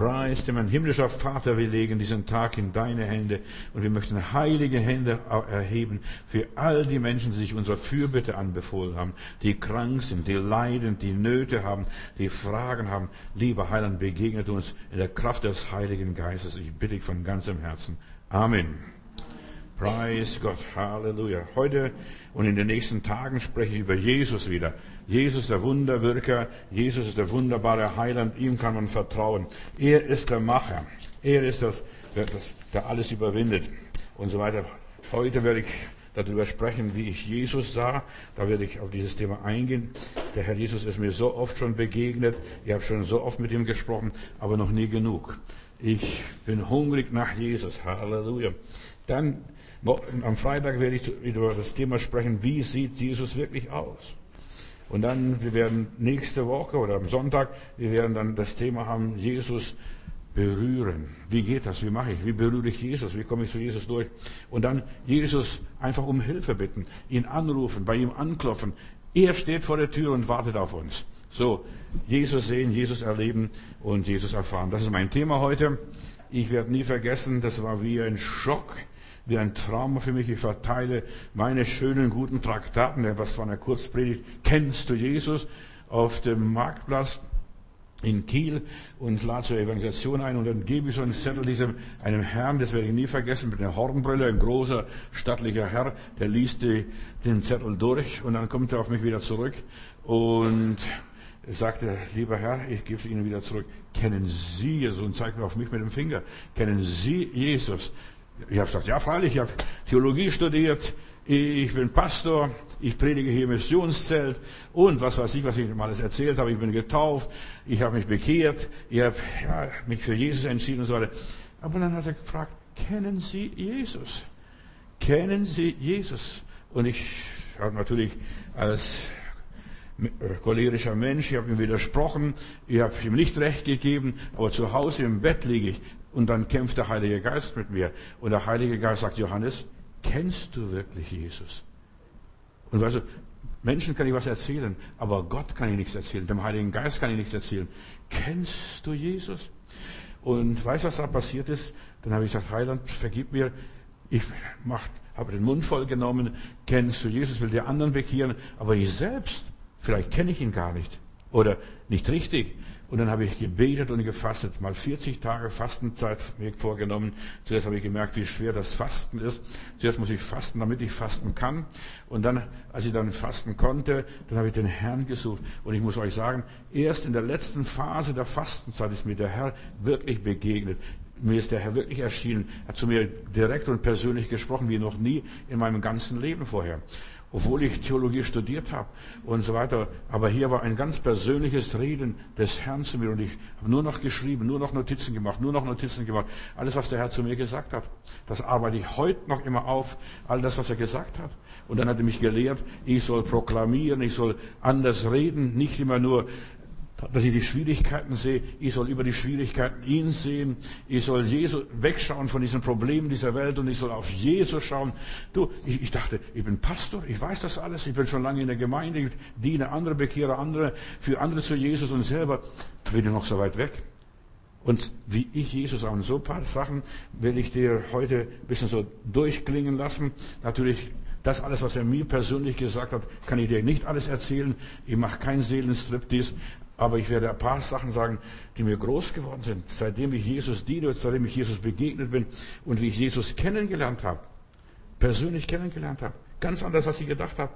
Preis dem himmlischer Vater, wir legen diesen Tag in deine Hände und wir möchten heilige Hände erheben für all die Menschen, die sich unserer Fürbitte anbefohlen haben, die krank sind, die leiden, die Nöte haben, die Fragen haben. Lieber Heiland, begegnet uns in der Kraft des Heiligen Geistes. Ich bitte dich von ganzem Herzen. Amen. Preis Gott, Halleluja. Heute und in den nächsten Tagen spreche ich über Jesus wieder. Jesus der Wunderwirker, Jesus ist der wunderbare Heiland, ihm kann man vertrauen. Er ist der Macher, er ist das, der, der alles überwindet und so weiter. Heute werde ich darüber sprechen, wie ich Jesus sah. Da werde ich auf dieses Thema eingehen. Der Herr Jesus ist mir so oft schon begegnet. Ich habe schon so oft mit ihm gesprochen, aber noch nie genug. Ich bin hungrig nach Jesus. Halleluja. Dann am Freitag werde ich über das Thema sprechen, wie sieht Jesus wirklich aus? Und dann, wir werden nächste Woche oder am Sonntag, wir werden dann das Thema haben, Jesus berühren. Wie geht das? Wie mache ich? Wie berühre ich Jesus? Wie komme ich zu Jesus durch? Und dann Jesus einfach um Hilfe bitten, ihn anrufen, bei ihm anklopfen. Er steht vor der Tür und wartet auf uns. So, Jesus sehen, Jesus erleben und Jesus erfahren. Das ist mein Thema heute. Ich werde nie vergessen, das war wie ein Schock wie ein Trauma für mich. Ich verteile meine schönen, guten Traktaten, etwas von einer Kurzpredigt. Kennst du Jesus? Auf dem Marktplatz in Kiel und lade zur Evangelisation ein und dann gebe ich so einen Zettel diesem, einem Herrn, das werde ich nie vergessen, mit einer Hornbrille, ein großer, stattlicher Herr, der liest die, den Zettel durch und dann kommt er auf mich wieder zurück und sagte, lieber Herr, ich gebe es Ihnen wieder zurück. Kennen Sie Jesus? Und zeigt mir auf mich mit dem Finger. Kennen Sie Jesus? Ich habe gesagt, ja freilich, ich habe Theologie studiert, ich bin Pastor, ich predige hier im Missionszelt und was weiß ich, was ich ihm alles erzählt habe. Ich bin getauft, ich habe mich bekehrt, ich habe ja, mich für Jesus entschieden und so weiter. Aber dann hat er gefragt, kennen Sie Jesus? Kennen Sie Jesus? Und ich habe natürlich als cholerischer Mensch, ich habe ihm widersprochen, ich habe ihm nicht recht gegeben, aber zu Hause im Bett liege ich und dann kämpft der Heilige Geist mit mir. Und der Heilige Geist sagt, Johannes, kennst du wirklich Jesus? Und weißt du, Menschen kann ich was erzählen, aber Gott kann ich nichts erzählen. Dem Heiligen Geist kann ich nichts erzählen. Kennst du Jesus? Und weißt du, was da passiert ist? Dann habe ich gesagt, Heiland, vergib mir. Ich habe den Mund voll genommen. Kennst du Jesus? Will die anderen bekehren. Aber ich selbst, vielleicht kenne ich ihn gar nicht. Oder nicht richtig. Und dann habe ich gebetet und gefastet, mal 40 Tage Fastenzeit mir vorgenommen. Zuerst habe ich gemerkt, wie schwer das Fasten ist. Zuerst muss ich fasten, damit ich fasten kann. Und dann, als ich dann fasten konnte, dann habe ich den Herrn gesucht. Und ich muss euch sagen, erst in der letzten Phase der Fastenzeit ist mir der Herr wirklich begegnet. Mir ist der Herr wirklich erschienen, hat zu mir direkt und persönlich gesprochen, wie noch nie in meinem ganzen Leben vorher obwohl ich Theologie studiert habe und so weiter. Aber hier war ein ganz persönliches Reden des Herrn zu mir und ich habe nur noch geschrieben, nur noch Notizen gemacht, nur noch Notizen gemacht. Alles, was der Herr zu mir gesagt hat, das arbeite ich heute noch immer auf, all das, was er gesagt hat. Und dann hat er mich gelehrt, ich soll proklamieren, ich soll anders reden, nicht immer nur dass ich die Schwierigkeiten sehe. Ich soll über die Schwierigkeiten ihn sehen. Ich soll Jesus wegschauen von diesen Problemen dieser Welt und ich soll auf Jesus schauen. Du, ich, ich dachte, ich bin Pastor, ich weiß das alles, ich bin schon lange in der Gemeinde, ich diene andere, bekehre andere, für andere zu Jesus und selber bin ich noch so weit weg. Und wie ich Jesus in so paar Sachen will ich dir heute ein bisschen so durchklingen lassen. Natürlich das alles, was er mir persönlich gesagt hat, kann ich dir nicht alles erzählen. Ich mache keinen Seelenstriptease, aber ich werde ein paar Sachen sagen, die mir groß geworden sind, seitdem ich Jesus diene, seitdem ich Jesus begegnet bin und wie ich Jesus kennengelernt habe, persönlich kennengelernt habe. Ganz anders, als ich gedacht habe.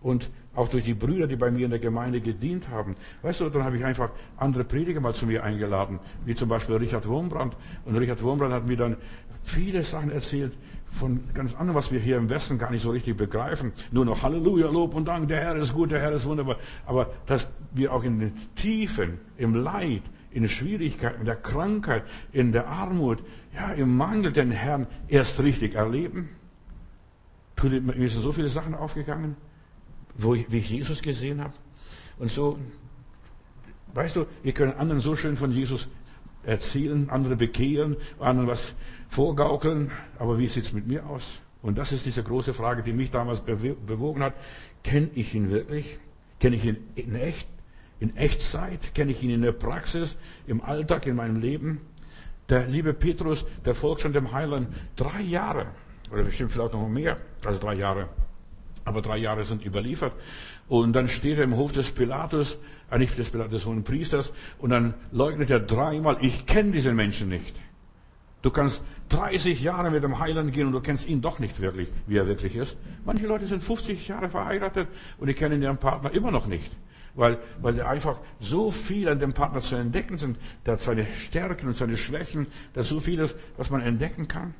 Und auch durch die Brüder, die bei mir in der Gemeinde gedient haben. Weißt du, dann habe ich einfach andere Prediger mal zu mir eingeladen, wie zum Beispiel Richard Wurmbrand. Und Richard Wurmbrand hat mir dann viele Sachen erzählt, von ganz anderem, was wir hier im Westen gar nicht so richtig begreifen. Nur noch Halleluja, Lob und Dank, der Herr ist gut, der Herr ist wunderbar. Aber dass wir auch in den Tiefen, im Leid, in Schwierigkeiten, in der Krankheit, in der Armut, ja, im Mangel den Herrn erst richtig erleben. Mir sind so viele Sachen aufgegangen, wo ich, wie ich Jesus gesehen habe. Und so, weißt du, wir können anderen so schön von Jesus erzählen, andere bekehren, anderen was vorgaukeln. Aber wie sieht es mit mir aus? Und das ist diese große Frage, die mich damals bewogen hat. Kenne ich ihn wirklich? Kenne ich ihn in echt? In Echtzeit kenne ich ihn in der Praxis, im Alltag, in meinem Leben. Der liebe Petrus, der folgt schon dem Heiland drei Jahre. Oder bestimmt vielleicht noch mehr als drei Jahre. Aber drei Jahre sind überliefert. Und dann steht er im Hof des Pilatus, eigentlich des, Pilatus, des hohen Priesters, und dann leugnet er dreimal, ich kenne diesen Menschen nicht. Du kannst 30 Jahre mit dem Heiland gehen und du kennst ihn doch nicht wirklich, wie er wirklich ist. Manche Leute sind 50 Jahre verheiratet und die kennen ihren Partner immer noch nicht. Weil, weil einfach so viel an dem Partner zu entdecken sind. Der hat seine Stärken und seine Schwächen. Da so vieles, was man entdecken kann.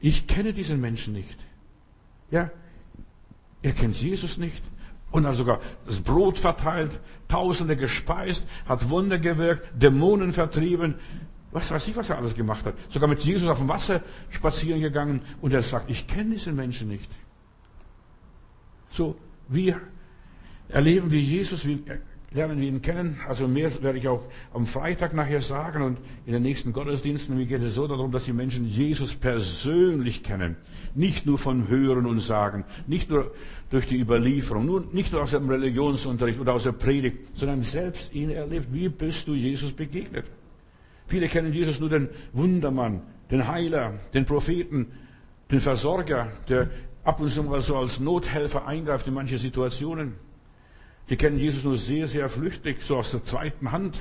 Ich kenne diesen Menschen nicht. Ja, er kennt Jesus nicht und hat sogar das Brot verteilt, Tausende gespeist, hat Wunder gewirkt, Dämonen vertrieben. Was weiß ich, was er alles gemacht hat. Sogar mit Jesus auf dem Wasser spazieren gegangen und er sagt, ich kenne diesen Menschen nicht. So, wir erleben wir Jesus, wir lernen wir ihn kennen. Also mehr werde ich auch am Freitag nachher sagen und in den nächsten Gottesdiensten. Mir geht es so darum, dass die Menschen Jesus persönlich kennen. Nicht nur von Hören und Sagen, nicht nur durch die Überlieferung, nicht nur aus dem Religionsunterricht oder aus der Predigt, sondern selbst ihn erlebt. Wie bist du Jesus begegnet? Viele kennen Jesus nur den Wundermann, den Heiler, den Propheten, den Versorger, der ab und zu mal so als Nothelfer eingreift in manche Situationen. Die kennen Jesus nur sehr, sehr flüchtig, so aus der zweiten Hand,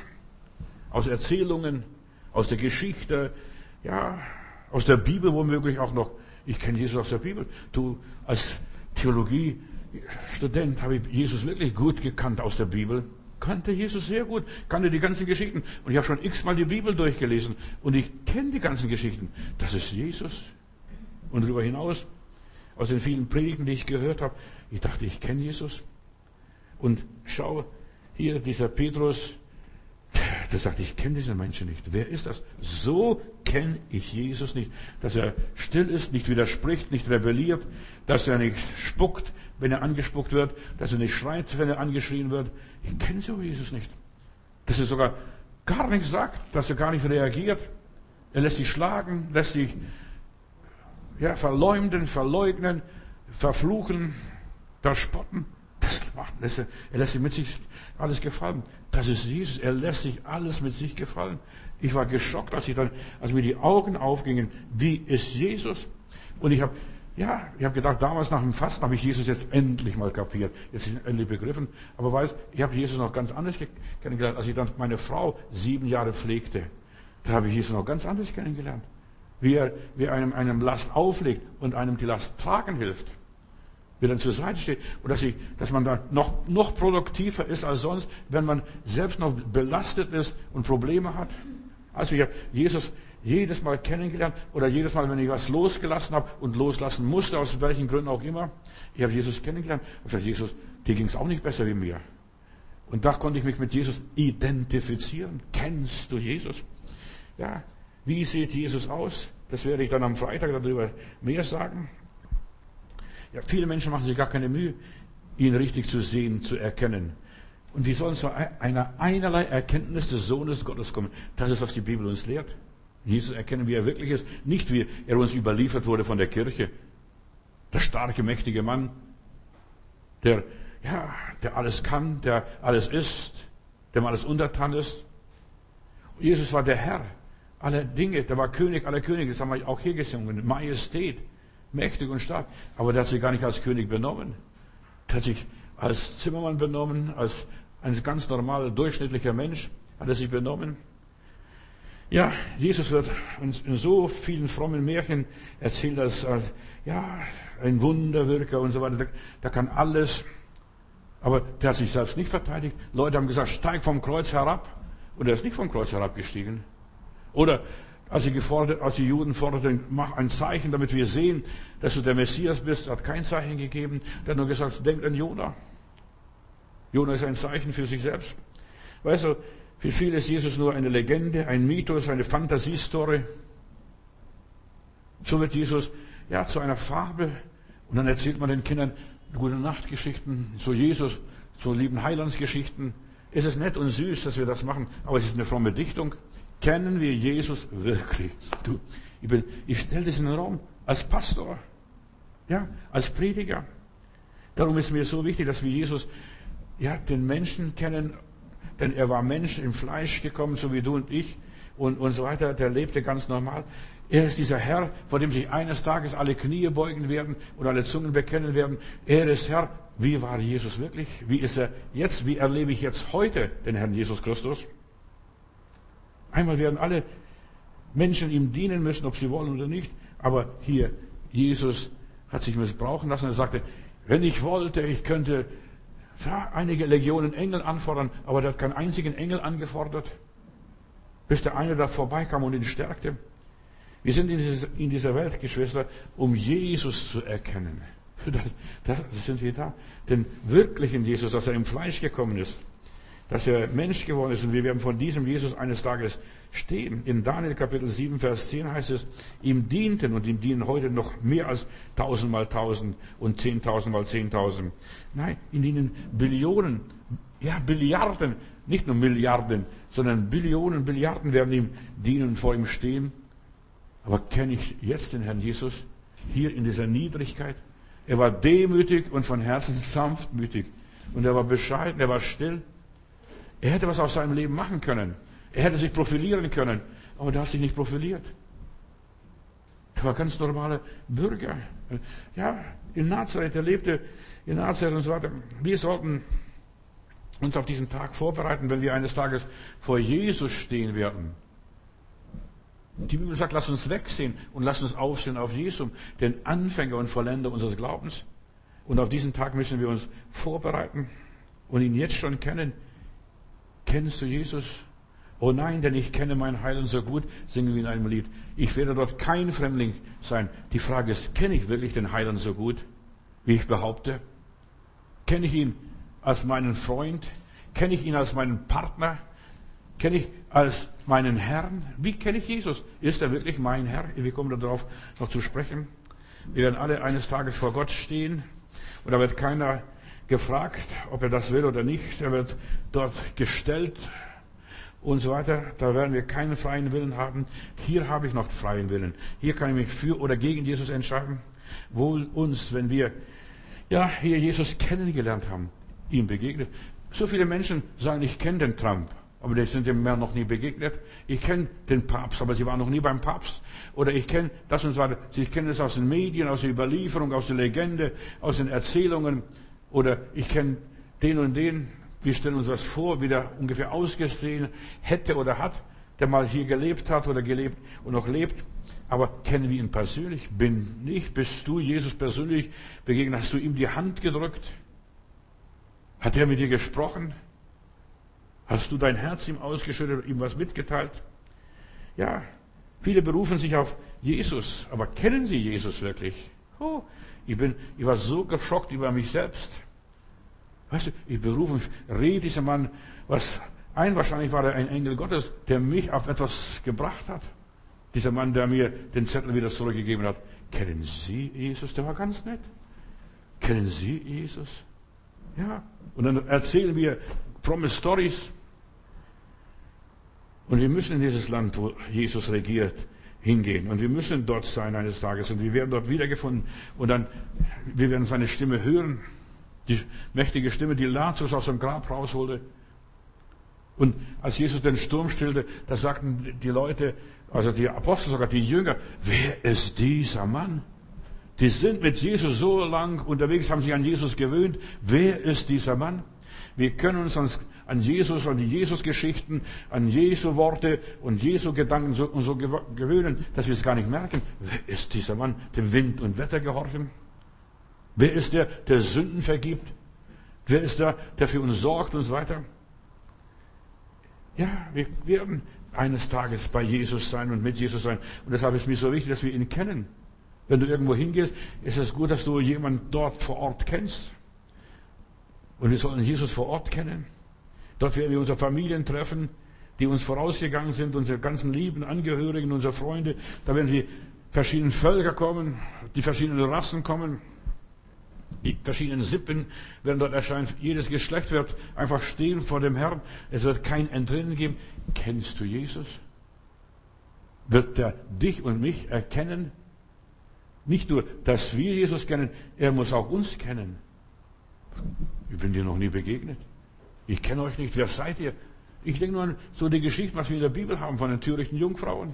aus Erzählungen, aus der Geschichte, ja, aus der Bibel womöglich auch noch. Ich kenne Jesus aus der Bibel. Du, als Theologiestudent habe ich Jesus wirklich gut gekannt aus der Bibel. Kannte Jesus sehr gut, kannte die ganzen Geschichten. Und ich habe schon x-mal die Bibel durchgelesen. Und ich kenne die ganzen Geschichten. Das ist Jesus. Und darüber hinaus, aus den vielen Predigten, die ich gehört habe, ich dachte, ich kenne Jesus. Und schau, hier dieser Petrus, der sagt, ich kenne diesen Menschen nicht. Wer ist das? So kenne ich Jesus nicht. Dass er still ist, nicht widerspricht, nicht rebelliert, dass er nicht spuckt, wenn er angespuckt wird, dass er nicht schreit, wenn er angeschrien wird. Ich kenne so Jesus nicht. Dass er sogar gar nichts sagt, dass er gar nicht reagiert. Er lässt sich schlagen, lässt sich ja, verleumden, verleugnen, verfluchen, verspotten. Das macht, er, er lässt sich mit sich alles gefallen. Das ist Jesus. Er lässt sich alles mit sich gefallen. Ich war geschockt, als ich dann, als mir die Augen aufgingen. Wie ist Jesus? Und ich habe, ja, ich habe gedacht, damals nach dem Fasten habe ich Jesus jetzt endlich mal kapiert. Jetzt ist endlich begriffen. Aber weiß, ich habe Jesus noch ganz anders kennengelernt, als ich dann meine Frau sieben Jahre pflegte. Da habe ich Jesus noch ganz anders kennengelernt. Wie er, wie er einem, einem Last auflegt und einem die Last tragen hilft wie dann zur Seite steht und dass, ich, dass man da noch, noch produktiver ist als sonst, wenn man selbst noch belastet ist und Probleme hat. Also ich habe Jesus jedes Mal kennengelernt oder jedes Mal, wenn ich was losgelassen habe und loslassen musste, aus welchen Gründen auch immer, ich habe Jesus kennengelernt und gesagt, Jesus, dir ging es auch nicht besser wie mir. Und da konnte ich mich mit Jesus identifizieren. Kennst du Jesus? Ja, wie sieht Jesus aus? Das werde ich dann am Freitag darüber mehr sagen. Ja, viele Menschen machen sich gar keine Mühe, ihn richtig zu sehen, zu erkennen. Und wie soll zu einer einerlei Erkenntnis des Sohnes Gottes kommen? Das ist, was die Bibel uns lehrt. Jesus erkennen, wie er wirklich ist. Nicht wie er uns überliefert wurde von der Kirche. Der starke, mächtige Mann, der, ja, der alles kann, der alles ist, dem alles untertan ist. Jesus war der Herr aller Dinge, der war König aller Könige, das haben wir auch hier gesungen, Majestät mächtig und stark. Aber der hat sich gar nicht als König benommen. Der hat sich als Zimmermann benommen, als ein ganz normaler, durchschnittlicher Mensch hat er sich benommen. Ja, Jesus wird uns in so vielen frommen Märchen erzählt als, als ja, ein Wunderwirker und so weiter. Der, kann alles. Aber der hat sich selbst nicht verteidigt. Leute haben gesagt, steig vom Kreuz herab. Und er ist nicht vom Kreuz herabgestiegen. Oder als die, gefordert, als die Juden forderten, mach ein Zeichen, damit wir sehen, dass du der Messias bist, hat kein Zeichen gegeben. Der hat nur gesagt, denkt an Jona. Jona ist ein Zeichen für sich selbst. Weißt du, für viele ist Jesus nur eine Legende, ein Mythos, eine Fantasiestory. So wird Jesus ja zu einer Farbe. Und dann erzählt man den Kindern gute Nachtgeschichten, so Jesus, so lieben Heilandsgeschichten. Es ist nett und süß, dass wir das machen, aber es ist eine fromme Dichtung. Kennen wir Jesus wirklich? Du, ich, bin, ich stelle das in den Raum als Pastor, ja, als Prediger. Darum ist mir so wichtig, dass wir Jesus, ja, den Menschen kennen, denn er war Mensch im Fleisch gekommen, so wie du und ich und, und so weiter. Der lebte ganz normal. Er ist dieser Herr, vor dem sich eines Tages alle Knie beugen werden und alle Zungen bekennen werden. Er ist Herr. Wie war Jesus wirklich? Wie ist er jetzt? Wie erlebe ich jetzt heute den Herrn Jesus Christus? Einmal werden alle Menschen ihm dienen müssen, ob sie wollen oder nicht. Aber hier, Jesus hat sich missbrauchen lassen. Er sagte, wenn ich wollte, ich könnte einige Legionen Engel anfordern, aber er hat keinen einzigen Engel angefordert, bis der eine da vorbeikam und ihn stärkte. Wir sind in dieser Welt, Geschwister, um Jesus zu erkennen. Da sind wir da. Den wirklichen Jesus, dass er im Fleisch gekommen ist dass er Mensch geworden ist und wir werden von diesem Jesus eines Tages stehen. In Daniel Kapitel 7, Vers 10 heißt es, ihm dienten und ihm dienen heute noch mehr als tausend mal tausend und zehntausend mal zehntausend. Nein, ihm dienen Billionen, ja Billiarden, nicht nur Milliarden, sondern Billionen, Billiarden werden ihm dienen und vor ihm stehen. Aber kenne ich jetzt den Herrn Jesus hier in dieser Niedrigkeit? Er war demütig und von Herzen sanftmütig. Und er war bescheiden, er war still. Er hätte was aus seinem Leben machen können. Er hätte sich profilieren können. Aber er hat sich nicht profiliert. Er war ganz normaler Bürger. Ja, in Nazareth, er lebte in Nazareth und so weiter. Wir sollten uns auf diesen Tag vorbereiten, wenn wir eines Tages vor Jesus stehen werden. Die Bibel sagt, lass uns wegsehen und lass uns aufsehen auf Jesus, den Anfänger und Vollender unseres Glaubens. Und auf diesen Tag müssen wir uns vorbereiten und ihn jetzt schon kennen. Kennst du Jesus? Oh nein, denn ich kenne meinen Heiland so gut, singen wir in einem Lied. Ich werde dort kein Fremdling sein. Die Frage ist, kenne ich wirklich den Heiland so gut, wie ich behaupte? Kenne ich ihn als meinen Freund? Kenne ich ihn als meinen Partner? Kenne ich als meinen Herrn? Wie kenne ich Jesus? Ist er wirklich mein Herr? Wir kommen darauf noch zu sprechen. Wir werden alle eines Tages vor Gott stehen und da wird keiner gefragt, ob er das will oder nicht. Er wird dort gestellt und so weiter. Da werden wir keinen freien Willen haben. Hier habe ich noch freien Willen. Hier kann ich mich für oder gegen Jesus entscheiden. Wohl uns, wenn wir ja hier Jesus kennengelernt haben, ihm begegnet. So viele Menschen sagen, ich kenne den Trump, aber die sind dem mehr noch nie begegnet. Ich kenne den Papst, aber sie waren noch nie beim Papst. Oder ich kenne das und so weiter. Sie kennen es aus den Medien, aus der Überlieferung, aus der Legende, aus den Erzählungen. Oder ich kenne den und den, wir stellen uns das vor, wie der ungefähr ausgesehen hätte oder hat, der mal hier gelebt hat oder gelebt und noch lebt. Aber kennen wir ihn persönlich? Bin ich, bist du Jesus persönlich begegnet? Hast du ihm die Hand gedrückt? Hat er mit dir gesprochen? Hast du dein Herz ihm ausgeschüttet ihm was mitgeteilt? Ja, viele berufen sich auf Jesus, aber kennen sie Jesus wirklich? Oh, ich, bin, ich war so geschockt über mich selbst. Weißt du, ich berufe, rede diesem Mann, was ein wahrscheinlich war er ein Engel Gottes, der mich auf etwas gebracht hat. Dieser Mann, der mir den Zettel wieder zurückgegeben hat. Kennen Sie Jesus? Der war ganz nett. Kennen Sie Jesus? Ja. Und dann erzählen wir fromme Stories. Und wir müssen in dieses Land, wo Jesus regiert, hingehen. Und wir müssen dort sein eines Tages. Und wir werden dort wiedergefunden. Und dann, wir werden seine Stimme hören. Die mächtige Stimme, die Lazarus aus dem Grab rausholte. Und als Jesus den Sturm stillte, da sagten die Leute, also die Apostel sogar, die Jünger, wer ist dieser Mann? Die sind mit Jesus so lang unterwegs, haben sich an Jesus gewöhnt. Wer ist dieser Mann? Wir können uns an Jesus, an die Jesus-Geschichten, an Jesu Worte und Jesu Gedanken so, so gewöhnen, dass wir es gar nicht merken. Wer ist dieser Mann, dem Wind und Wetter gehorchen? Wer ist der, der Sünden vergibt? Wer ist der, der für uns sorgt und so weiter? Ja, wir werden eines Tages bei Jesus sein und mit Jesus sein. Und deshalb ist es mir so wichtig, dass wir ihn kennen. Wenn du irgendwo hingehst, ist es gut, dass du jemanden dort vor Ort kennst. Und wir sollen Jesus vor Ort kennen. Dort werden wir unsere Familien treffen, die uns vorausgegangen sind, unsere ganzen lieben Angehörigen, unsere Freunde. Da werden die verschiedenen Völker kommen, die verschiedenen Rassen kommen, die verschiedenen Sippen werden dort erscheinen. Jedes Geschlecht wird einfach stehen vor dem Herrn. Es wird kein Entrinnen geben. Kennst du Jesus? Wird er dich und mich erkennen? Nicht nur, dass wir Jesus kennen, er muss auch uns kennen. Ich bin dir noch nie begegnet. Ich kenne euch nicht. Wer seid ihr? Ich denke nur an so die Geschichte, was wir in der Bibel haben von den törichten Jungfrauen.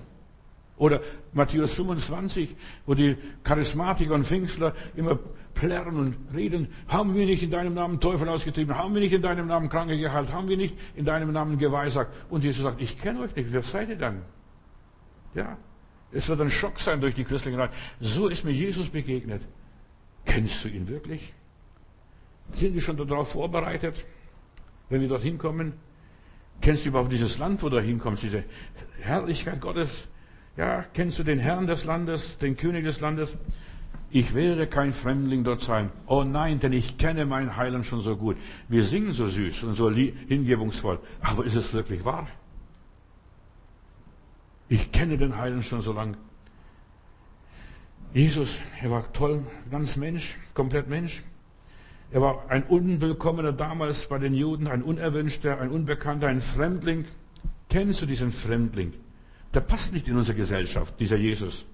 Oder Matthäus 25, wo die Charismatiker und Pfingstler immer plärren und reden. Haben wir nicht in deinem Namen Teufel ausgetrieben? Haben wir nicht in deinem Namen Kranke geheilt? Haben wir nicht in deinem Namen geweissagt? Und Jesus sagt, ich kenne euch nicht. Wer seid ihr dann? Ja. Es wird ein Schock sein durch die christliche Reich. So ist mir Jesus begegnet. Kennst du ihn wirklich? Sind wir schon darauf vorbereitet, wenn wir dorthin kommen? Kennst du überhaupt dieses Land, wo du hinkommst, diese Herrlichkeit Gottes? Ja, kennst du den Herrn des Landes, den König des Landes? Ich werde kein Fremdling dort sein. Oh nein, denn ich kenne meinen Heiland schon so gut. Wir singen so süß und so hingebungsvoll. Aber ist es wirklich wahr? Ich kenne den Heiland schon so lange. Jesus, er war toll, ganz Mensch, komplett Mensch. Er war ein Unwillkommener damals bei den Juden, ein Unerwünschter, ein Unbekannter, ein Fremdling. Kennst du diesen Fremdling? Der passt nicht in unsere Gesellschaft, dieser Jesus.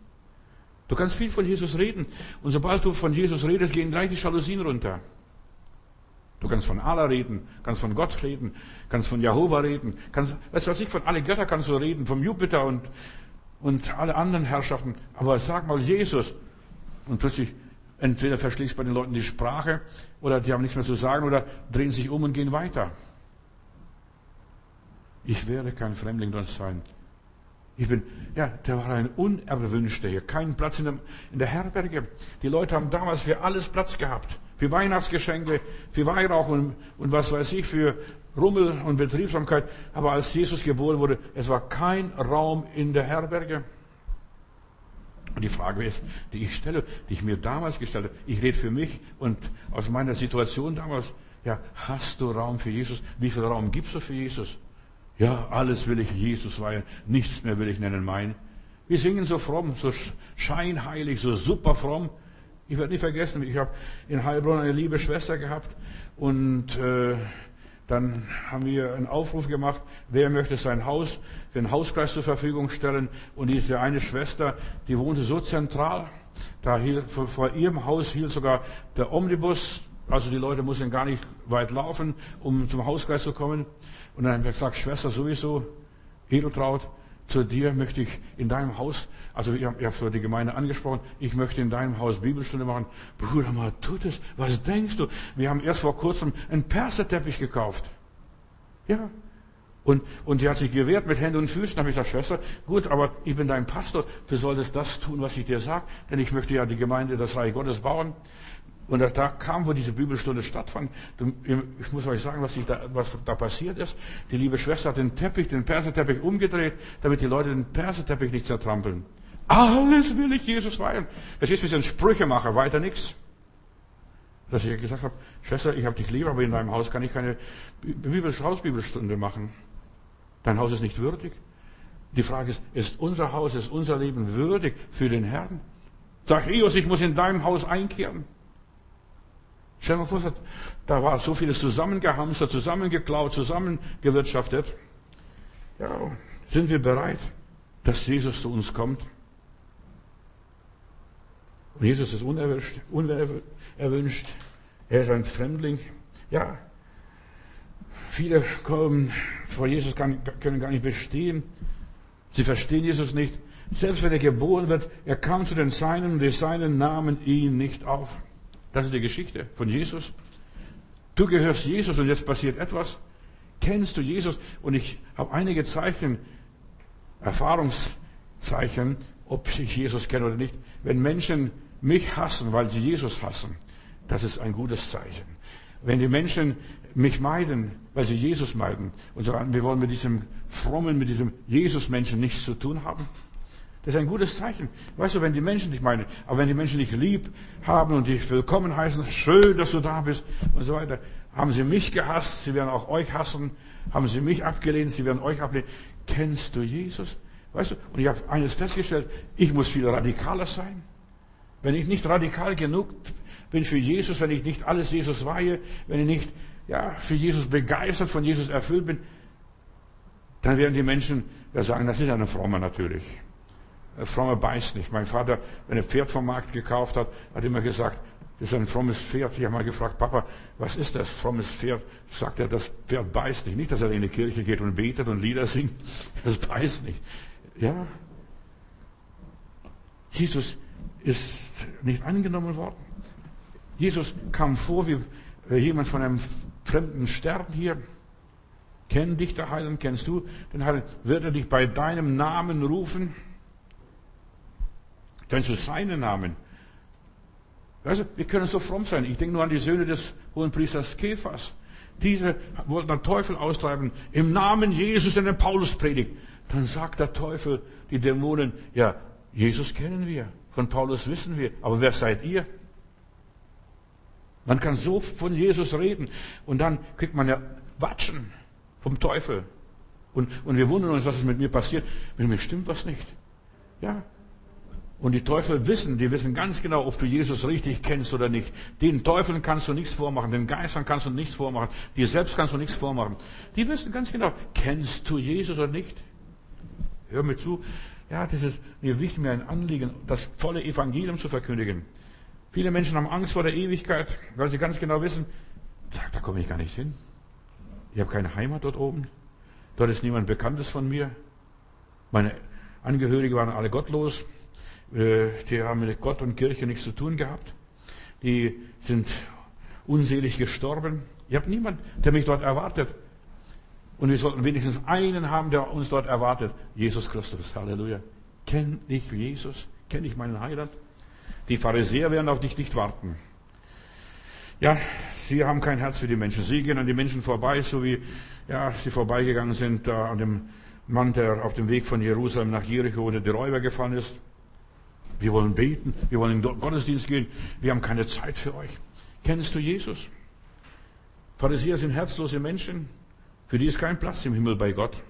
Du kannst viel von Jesus reden. Und sobald du von Jesus redest, gehen gleich die Jalousien runter. Du kannst von Allah reden, kannst von Gott reden, kannst von Jehova reden, kannst, weißt du was ich, von alle Götter kannst du reden, vom Jupiter und, und alle anderen Herrschaften. Aber sag mal Jesus. Und plötzlich entweder verschließt bei den Leuten die Sprache oder die haben nichts mehr zu sagen oder drehen sich um und gehen weiter. Ich werde kein Fremdling dort sein. Ich bin, ja, der war ein Unerwünschter hier. Keinen Platz in, dem, in der Herberge. Die Leute haben damals für alles Platz gehabt. Für Weihnachtsgeschenke, für Weihrauch und, und was weiß ich, für Rummel und Betriebsamkeit. Aber als Jesus geboren wurde, es war kein Raum in der Herberge. Und die Frage ist, die ich stelle, die ich mir damals gestellt habe, ich rede für mich und aus meiner Situation damals, ja, hast du Raum für Jesus? Wie viel Raum gibst du für Jesus? Ja, alles will ich Jesus weihen, nichts mehr will ich nennen mein. Wir singen so fromm, so scheinheilig, so super fromm. Ich werde nie vergessen, ich habe in Heilbronn eine liebe Schwester gehabt und äh, dann haben wir einen Aufruf gemacht, wer möchte sein Haus für einen Hauskreis zur Verfügung stellen. Und diese eine Schwester, die wohnte so zentral, da hielt, vor, vor ihrem Haus hielt sogar der Omnibus, also die Leute mussten gar nicht weit laufen, um zum Hauskreis zu kommen. Und dann haben wir gesagt, Schwester sowieso, Edeltraut, zu dir möchte ich in deinem Haus, also ich habe hab so die Gemeinde angesprochen, ich möchte in deinem Haus Bibelstunde machen. Bruder, mal tut es. Was denkst du? Wir haben erst vor kurzem einen Perserteppich gekauft. Ja. Und, und die hat sich gewehrt mit Händen und Füßen. Da habe ich gesagt, Schwester, gut, aber ich bin dein Pastor. Du solltest das tun, was ich dir sage, denn ich möchte ja die Gemeinde, das Reich Gottes bauen. Und da kam, wo diese Bibelstunde stattfand, ich muss euch sagen, was, da, was da passiert ist. Die liebe Schwester hat den Teppich, den Perserteppich umgedreht, damit die Leute den Perserteppich nicht zertrampeln. Alles will ich Jesus weihen. Das ist wie so ein Sprüchemacher, weiter nichts. Dass ich gesagt habe, Schwester, ich habe dich lieb, aber in deinem Haus kann ich keine Bibel Hausbibelstunde machen. Dein Haus ist nicht würdig. Die Frage ist, ist unser Haus, ist unser Leben würdig für den Herrn? Sag Eos, ich muss in deinem Haus einkehren. Stell dir mal vor, da war so vieles zusammengehamstert, zusammengeklaut, zusammengewirtschaftet. Ja, sind wir bereit, dass Jesus zu uns kommt? Und Jesus ist unerwünscht, unerwünscht. Er ist ein Fremdling. Ja, viele kommen vor Jesus, können gar nicht bestehen. Sie verstehen Jesus nicht. Selbst wenn er geboren wird, er kam zu den Seinen und die Seinen nahmen ihn nicht auf. Das ist die Geschichte von Jesus. Du gehörst Jesus und jetzt passiert etwas. Kennst du Jesus? Und ich habe einige Zeichen, Erfahrungszeichen, ob ich Jesus kenne oder nicht. Wenn Menschen mich hassen, weil sie Jesus hassen, das ist ein gutes Zeichen. Wenn die Menschen mich meiden, weil sie Jesus meiden und sagen, wir wollen mit diesem frommen, mit diesem Jesus-Menschen nichts zu tun haben, das ist ein gutes Zeichen. Weißt du, wenn die Menschen dich meinen, aber wenn die Menschen dich lieb haben und dich willkommen heißen, schön, dass du da bist und so weiter, haben sie mich gehasst, sie werden auch euch hassen, haben sie mich abgelehnt, sie werden euch ablehnen. Kennst du Jesus? Weißt du, und ich habe eines festgestellt, ich muss viel radikaler sein. Wenn ich nicht radikal genug bin für Jesus, wenn ich nicht alles Jesus weihe, wenn ich nicht ja, für Jesus begeistert, von Jesus erfüllt bin, dann werden die Menschen ja sagen, das ist eine Fromme natürlich. Ein frommer beißt nicht. Mein Vater, wenn er Pferd vom Markt gekauft hat, hat immer gesagt, Das ist ein frommes Pferd. Ich habe mal gefragt, Papa, was ist das frommes Pferd? Sagt er, das Pferd beißt nicht. Nicht, dass er in die Kirche geht und betet und Lieder singt. Das beißt nicht. Ja. Jesus ist nicht angenommen worden. Jesus kam vor wie jemand von einem fremden Stern hier. Kenn dich der Heiland, kennst du den Heiland? Wird er dich bei deinem Namen rufen? Kennst du seinen Namen? Also, wir können so fromm sein. Ich denke nur an die Söhne des hohen Priesters Kephas. Diese wollten den Teufel austreiben im Namen Jesus, in der Paulus predigt. Dann sagt der Teufel, die Dämonen, ja, Jesus kennen wir, von Paulus wissen wir, aber wer seid ihr? Man kann so von Jesus reden und dann kriegt man ja Watschen vom Teufel. Und, und wir wundern uns, was ist mit mir passiert. Mit mir stimmt was nicht. Ja. Und die Teufel wissen, die wissen ganz genau, ob du Jesus richtig kennst oder nicht. Den Teufeln kannst du nichts vormachen, den Geistern kannst du nichts vormachen, dir selbst kannst du nichts vormachen. Die wissen ganz genau, kennst du Jesus oder nicht? Hör mir zu. Ja, das ist mir wichtig, mir ein Anliegen, das volle Evangelium zu verkündigen. Viele Menschen haben Angst vor der Ewigkeit, weil sie ganz genau wissen, da, komme ich gar nicht hin. Ich habe keine Heimat dort oben. Dort ist niemand Bekanntes von mir. Meine Angehörige waren alle gottlos. Äh, die haben mit Gott und Kirche nichts zu tun gehabt. Die sind unselig gestorben. Ich habe niemanden, der mich dort erwartet. Und wir sollten wenigstens einen haben, der uns dort erwartet. Jesus Christus. Halleluja. Kenn ich Jesus? Kenne ich meinen Heiland? Die Pharisäer werden auf dich nicht warten. Ja, sie haben kein Herz für die Menschen. Sie gehen an die Menschen vorbei, so wie ja, sie vorbeigegangen sind da an dem Mann, der auf dem Weg von Jerusalem nach Jericho unter die Räuber gefallen ist. Wir wollen beten, wir wollen in den Gottesdienst gehen, wir haben keine Zeit für euch. Kennst du Jesus? Pharisäer sind herzlose Menschen, für die ist kein Platz im Himmel bei Gott.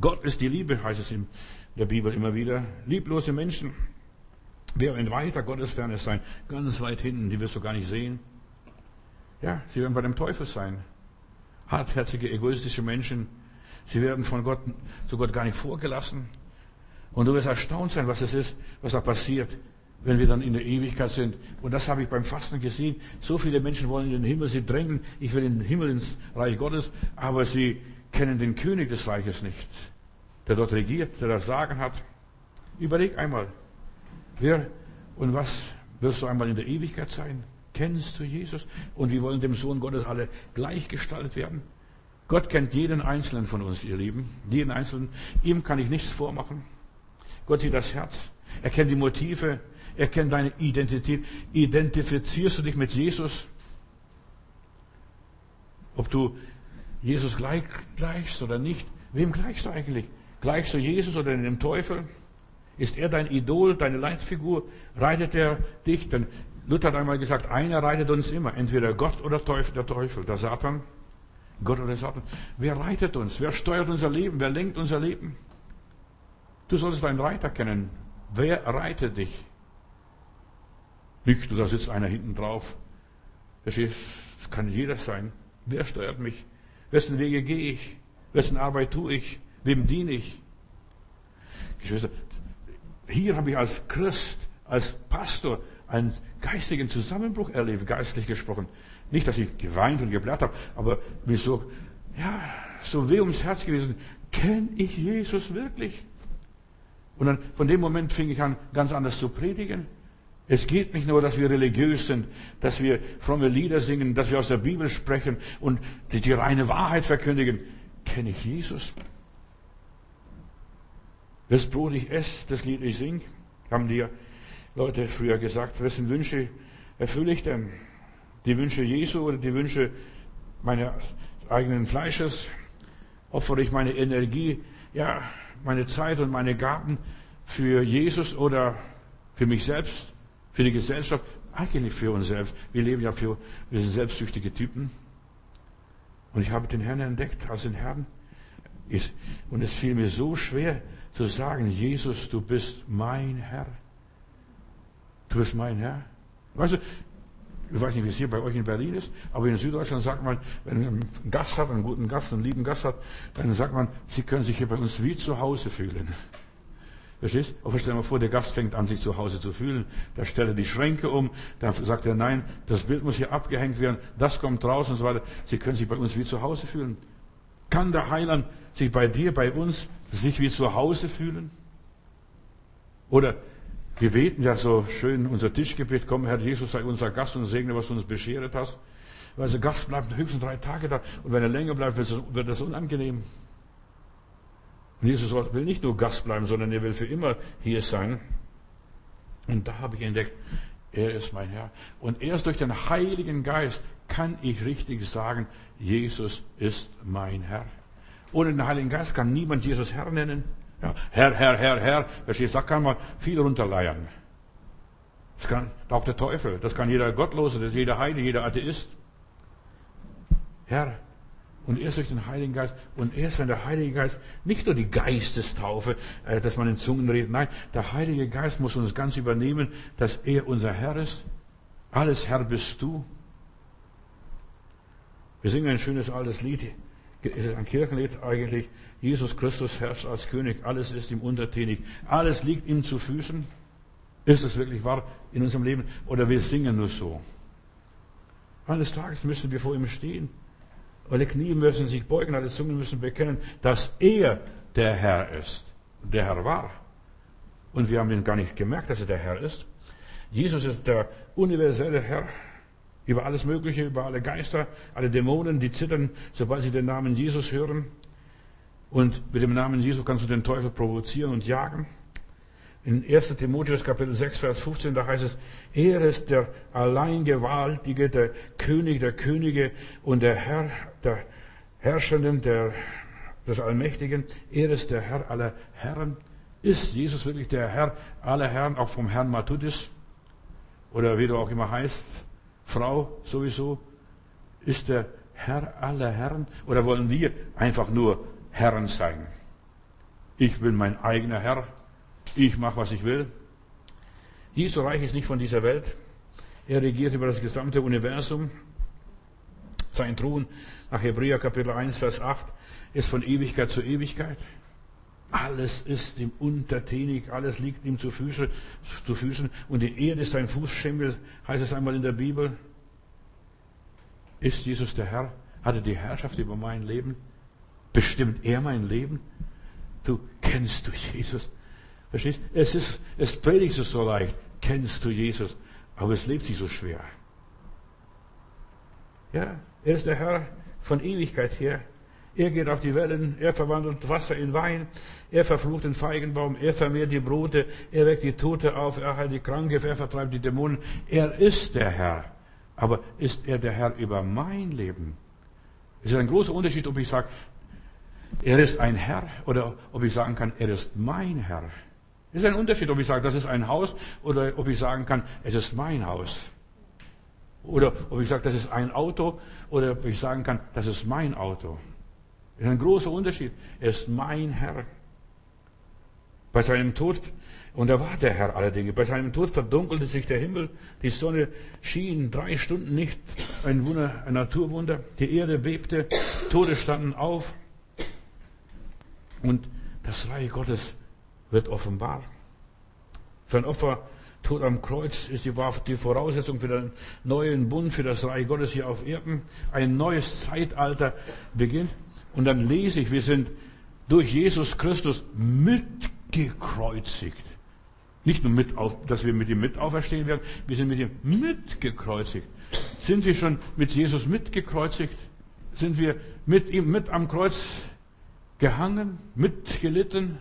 Gott ist die Liebe, heißt es in der Bibel immer wieder. Lieblose Menschen. Wer in weiter Gottesferne sein, ganz weit hinten, die wirst du gar nicht sehen. Ja, sie werden bei dem Teufel sein. Hartherzige, egoistische Menschen. Sie werden von Gott, zu Gott gar nicht vorgelassen. Und du wirst erstaunt sein, was es ist, was da passiert, wenn wir dann in der Ewigkeit sind. Und das habe ich beim Fasten gesehen. So viele Menschen wollen in den Himmel, sie drängen, ich will in den Himmel ins Reich Gottes, aber sie kennen den König des Reiches nicht, der dort regiert, der das Sagen hat. Überleg einmal, wer und was wirst du einmal in der Ewigkeit sein? Kennst du Jesus? Und wir wollen dem Sohn Gottes alle gleichgestaltet werden. Gott kennt jeden Einzelnen von uns, ihr Lieben. Jeden Einzelnen. Ihm kann ich nichts vormachen. Gott sieht das Herz. Er kennt die Motive. Er kennt deine Identität. Identifizierst du dich mit Jesus? Ob du Jesus gleich, gleichst oder nicht? Wem gleichst du eigentlich? Gleichst du Jesus oder dem Teufel? Ist er dein Idol, deine Leitfigur? Reitet er dich? Denn Luther hat einmal gesagt, einer reitet uns immer, entweder Gott oder Teufel, der Teufel, der Satan. Gott oder Satan. Wer reitet uns? Wer steuert unser Leben? Wer lenkt unser Leben? Du solltest einen Reiter kennen. Wer reitet dich? Nicht, da sitzt einer hinten drauf. Verstehst? Das kann jeder sein. Wer steuert mich? Wessen Wege gehe ich? Wessen Arbeit tue ich? Wem diene ich? Geschwister, hier habe ich als Christ, als Pastor einen geistigen Zusammenbruch erlebt, geistlich gesprochen. Nicht, dass ich geweint und geblärt habe, aber mir so, ja, so weh ums Herz gewesen. Kenne ich Jesus wirklich? Und dann, von dem Moment fing ich an, ganz anders zu predigen. Es geht nicht nur, dass wir religiös sind, dass wir fromme Lieder singen, dass wir aus der Bibel sprechen und die, die reine Wahrheit verkündigen. Kenne ich Jesus? Das Brot ich esse, das Lied ich sing, haben die Leute früher gesagt, wessen Wünsche erfülle ich denn? Die Wünsche Jesu oder die Wünsche meines eigenen Fleisches? Opfere ich meine Energie, ja, meine Zeit und meine Gaben für Jesus oder für mich selbst, für die Gesellschaft? Eigentlich für uns selbst. Wir leben ja für, wir sind selbstsüchtige Typen. Und ich habe den Herrn entdeckt als den Herrn. Und es fiel mir so schwer zu sagen, Jesus, du bist mein Herr. Du bist mein Herr. Weißt du, ich weiß nicht, wie es hier bei euch in Berlin ist, aber in Süddeutschland sagt man, wenn man einen Gast hat, einen guten Gast, einen lieben Gast hat, dann sagt man, Sie können sich hier bei uns wie zu Hause fühlen. Verstehst? Aber stell dir mal vor, der Gast fängt an, sich zu Hause zu fühlen. Da stellt er die Schränke um, dann sagt er, nein, das Bild muss hier abgehängt werden, das kommt raus und so weiter. Sie können sich bei uns wie zu Hause fühlen. Kann der Heiland sich bei dir, bei uns, sich wie zu Hause fühlen? Oder wir beten ja so schön unser Tischgebet, komm Herr Jesus, sei unser Gast und segne, was du uns beschert hast. Weil der Gast bleibt höchstens drei Tage da und wenn er länger bleibt, wird das unangenehm. Und Jesus will nicht nur Gast bleiben, sondern er will für immer hier sein. Und da habe ich entdeckt, er ist mein Herr. Und erst durch den Heiligen Geist kann ich richtig sagen, Jesus ist mein Herr. Ohne den Heiligen Geist kann niemand Jesus Herr nennen. Ja, Herr, Herr, Herr, Herr. Verstehst Da kann man viel runterleiern. Das kann auch der Teufel, das kann jeder Gottlose, das ist jeder Heide, jeder Atheist. Herr, und erst durch den Heiligen Geist. Und erst wenn der Heilige Geist, nicht nur die Geistestaufe, äh, dass man in Zungen redet, nein, der Heilige Geist muss uns ganz übernehmen, dass er unser Herr ist. Alles Herr bist du. Wir singen ein schönes altes Lied. Es ist ein Kirchenlied eigentlich. Jesus Christus herrscht als König. Alles ist ihm untertänig. Alles liegt ihm zu Füßen. Ist es wirklich wahr in unserem Leben? Oder wir singen nur so? Eines Tages müssen wir vor ihm stehen. Alle Knie müssen sich beugen, alle Zungen müssen bekennen, dass er der Herr ist. Der Herr war. Und wir haben ihn gar nicht gemerkt, dass er der Herr ist. Jesus ist der universelle Herr über alles Mögliche, über alle Geister, alle Dämonen, die zittern, sobald sie den Namen Jesus hören. Und mit dem Namen Jesus kannst du den Teufel provozieren und jagen. In 1. Timotheus Kapitel 6, Vers 15, da heißt es, er ist der Alleingewaltige, der König der Könige und der Herr der Herrschenden, der, des Allmächtigen. Er ist der Herr aller Herren. Ist Jesus wirklich der Herr aller Herren, auch vom Herrn Matthäus? Oder wie du auch immer heißt, Frau sowieso? Ist der Herr aller Herren? Oder wollen wir einfach nur Herren sein? Ich bin mein eigener Herr ich mache, was ich will. Jesu Reich ist nicht von dieser Welt. Er regiert über das gesamte Universum. Sein Thron, nach Hebräer Kapitel 1, Vers 8, ist von Ewigkeit zu Ewigkeit. Alles ist ihm untertänig, alles liegt ihm zu Füßen, zu Füßen und die Erde ist sein Fußschimmel, heißt es einmal in der Bibel. Ist Jesus der Herr? Hat er die Herrschaft über mein Leben? Bestimmt er mein Leben? Du kennst du Jesus? Verstehst? Es ist, es predigt so leicht. Kennst du Jesus? Aber es lebt sich so schwer. Ja, er ist der Herr von Ewigkeit her. Er geht auf die Wellen, er verwandelt Wasser in Wein, er verflucht den Feigenbaum, er vermehrt die Brote, er weckt die Tote auf, er heilt die Kranke, er vertreibt die Dämonen. Er ist der Herr. Aber ist er der Herr über mein Leben? Es ist ein großer Unterschied, ob ich sage, er ist ein Herr oder ob ich sagen kann, er ist mein Herr. Es ist ein Unterschied, ob ich sage, das ist ein Haus oder ob ich sagen kann, es ist mein Haus. Oder ob ich sage, das ist ein Auto oder ob ich sagen kann, das ist mein Auto. Das ist ein großer Unterschied. Er ist mein Herr. Bei seinem Tod, und er war der Herr aller Dinge, bei seinem Tod verdunkelte sich der Himmel, die Sonne schien drei Stunden nicht, ein Wunder, ein Naturwunder, die Erde bebte, Tode standen auf und das Reich Gottes wird offenbar. Sein Opfer, Tod am Kreuz, ist die, die Voraussetzung für den neuen Bund, für das Reich Gottes hier auf Erden. Ein neues Zeitalter beginnt. Und dann lese ich, wir sind durch Jesus Christus mitgekreuzigt. Nicht nur mit auf, dass wir mit ihm mit auferstehen werden, wir sind mit ihm mitgekreuzigt. Sind wir schon mit Jesus mitgekreuzigt? Sind wir mit ihm mit am Kreuz gehangen, mitgelitten?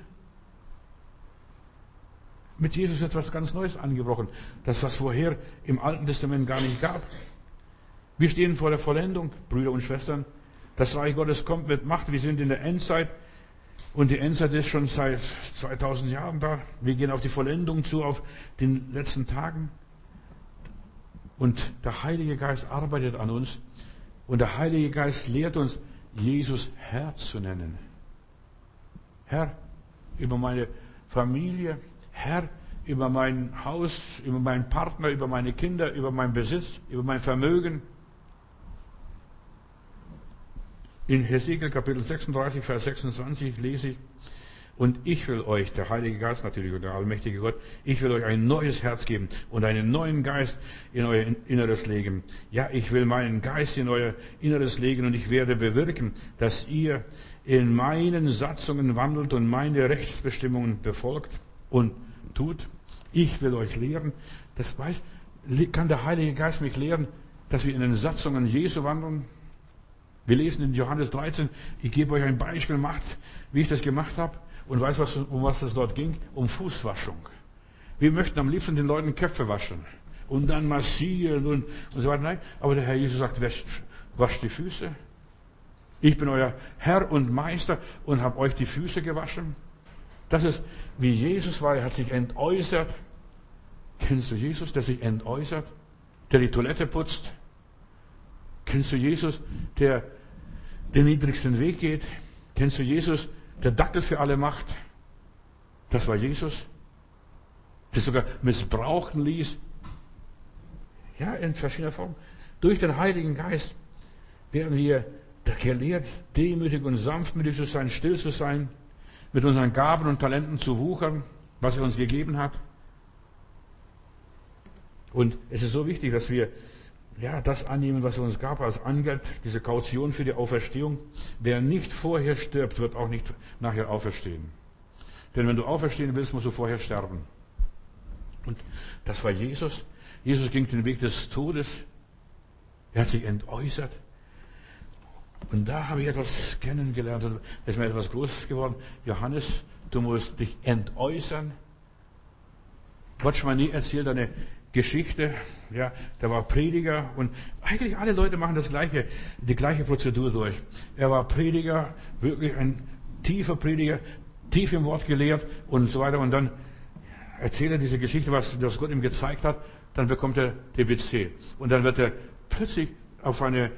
Mit Jesus ist etwas ganz Neues angebrochen. Das, was vorher im Alten Testament gar nicht gab. Wir stehen vor der Vollendung, Brüder und Schwestern. Das Reich Gottes kommt mit Macht. Wir sind in der Endzeit. Und die Endzeit ist schon seit 2000 Jahren da. Wir gehen auf die Vollendung zu, auf den letzten Tagen. Und der Heilige Geist arbeitet an uns. Und der Heilige Geist lehrt uns, Jesus Herr zu nennen. Herr über meine Familie, Herr über mein Haus, über meinen Partner, über meine Kinder, über meinen Besitz, über mein Vermögen. In Hesekiel Kapitel 36, Vers 26 lese ich, Und ich will euch, der Heilige Geist natürlich und der allmächtige Gott, ich will euch ein neues Herz geben und einen neuen Geist in euer Inneres legen. Ja, ich will meinen Geist in euer Inneres legen und ich werde bewirken, dass ihr in meinen Satzungen wandelt und meine Rechtsbestimmungen befolgt und tut. Ich will euch lehren. Das weiß, kann der Heilige Geist mich lehren, dass wir in den Satzungen Jesu wandeln? Wir lesen in Johannes 13, ich gebe euch ein Beispiel, macht, wie ich das gemacht habe. Und weißt was, um was es dort ging? Um Fußwaschung. Wir möchten am liebsten den Leuten Köpfe waschen und dann massieren und, und so weiter. Nein, aber der Herr Jesus sagt, wascht, wascht die Füße. Ich bin euer Herr und Meister und habe euch die Füße gewaschen. Das ist, wie Jesus war, er hat sich entäußert. Kennst du Jesus, der sich entäußert? Der die Toilette putzt? Kennst du Jesus, der den niedrigsten Weg geht? Kennst du Jesus, der Dackel für alle macht. Das war Jesus. Der sogar missbrauchen ließ. Ja, in verschiedener Form. Durch den Heiligen Geist werden wir gelehrt, demütig und sanftmütig zu sein, still zu sein, mit unseren Gaben und Talenten zu wuchern, was er uns gegeben hat. Und es ist so wichtig, dass wir ja, das annehmen, was er uns gab als Angeld, diese Kaution für die Auferstehung. Wer nicht vorher stirbt, wird auch nicht nachher auferstehen. Denn wenn du auferstehen willst, musst du vorher sterben. Und das war Jesus. Jesus ging den Weg des Todes. Er hat sich entäußert. Und da habe ich etwas kennengelernt und da ist mir etwas Großes geworden. Johannes, du musst dich entäußern. Watchman nie erzählt eine Geschichte. Ja, der war Prediger und eigentlich alle Leute machen das gleiche, die gleiche Prozedur durch. Er war Prediger, wirklich ein tiefer Prediger, tief im Wort gelehrt und so weiter. Und dann erzählt er diese Geschichte, was, was Gott ihm gezeigt hat. Dann bekommt er TBC. Und dann wird er plötzlich auf eine,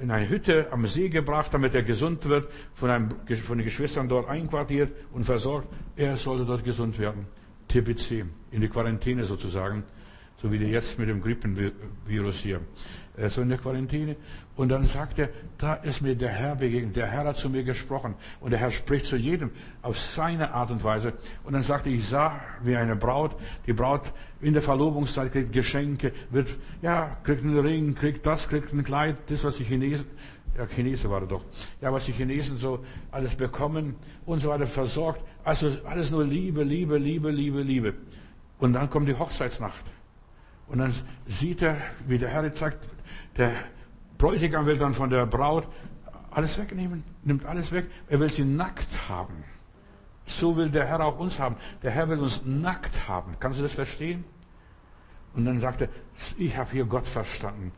in eine Hütte am See gebracht, damit er gesund wird, von, einem, von den Geschwistern dort einquartiert und versorgt. Er sollte dort gesund werden. TBC, in die Quarantäne sozusagen so wie jetzt mit dem Grippenvirus hier, äh, so in der Quarantäne. Und dann sagt er, da ist mir der Herr begegnet, der Herr hat zu mir gesprochen. Und der Herr spricht zu jedem auf seine Art und Weise. Und dann sagte ich sah wie eine Braut, die Braut in der Verlobungszeit kriegt Geschenke, wird, ja, kriegt einen Ring, kriegt das, kriegt ein Kleid, das, was die Chinesen, ja, Chinese war er doch, ja, was die Chinesen so alles bekommen und so weiter versorgt. Also alles nur Liebe, Liebe, Liebe, Liebe, Liebe. Und dann kommt die Hochzeitsnacht. Und dann sieht er, wie der Herr sagt, der Bräutigam will dann von der Braut alles wegnehmen, nimmt alles weg. Er will sie nackt haben. So will der Herr auch uns haben. Der Herr will uns nackt haben. Kannst du das verstehen? Und dann sagt er, ich habe hier Gott verstanden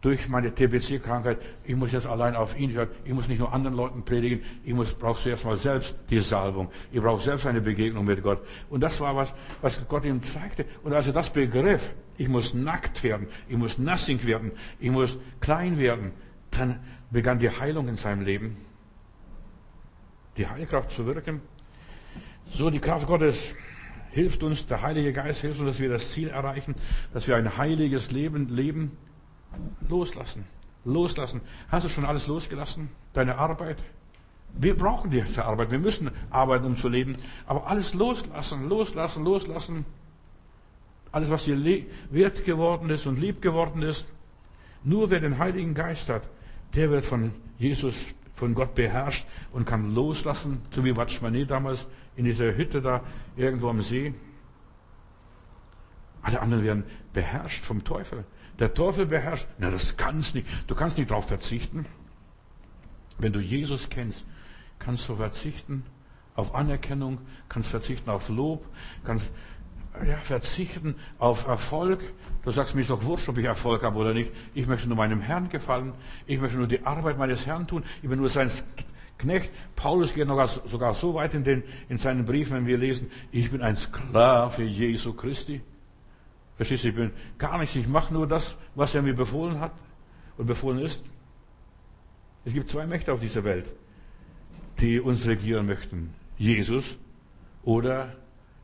durch meine TBC-Krankheit, ich muss jetzt allein auf ihn hören, ich muss nicht nur anderen Leuten predigen, ich muss, brauche zuerst mal selbst die Salbung, ich brauche selbst eine Begegnung mit Gott. Und das war was, was Gott ihm zeigte. Und als er das begriff, ich muss nackt werden, ich muss nassig werden, ich muss klein werden, dann begann die Heilung in seinem Leben. Die Heilkraft zu wirken. So, die Kraft Gottes hilft uns, der Heilige Geist hilft uns, dass wir das Ziel erreichen, dass wir ein heiliges Leben leben, Loslassen. Loslassen. Hast du schon alles losgelassen? Deine Arbeit? Wir brauchen diese Arbeit. Wir müssen arbeiten, um zu leben. Aber alles loslassen, loslassen, loslassen. Alles, was dir wert geworden ist und lieb geworden ist. Nur wer den Heiligen Geist hat, der wird von Jesus, von Gott beherrscht und kann loslassen, so wie Watschmané damals in dieser Hütte da irgendwo am See. Alle anderen werden beherrscht vom Teufel. Der Teufel beherrscht. Na, das kannst nicht. Du kannst nicht darauf verzichten. Wenn du Jesus kennst, kannst du verzichten auf Anerkennung, kannst verzichten auf Lob, kannst ja, verzichten auf Erfolg. Du sagst, mir ist doch wurscht, ob ich Erfolg habe oder nicht. Ich möchte nur meinem Herrn gefallen. Ich möchte nur die Arbeit meines Herrn tun. Ich bin nur sein Knecht. Paulus geht noch sogar so weit in, den, in seinen Briefen, wenn wir lesen, ich bin ein Sklave Jesu Christi. Verstehst du, ich bin gar nichts, ich mache nur das, was er mir befohlen hat und befohlen ist. Es gibt zwei Mächte auf dieser Welt, die uns regieren möchten. Jesus oder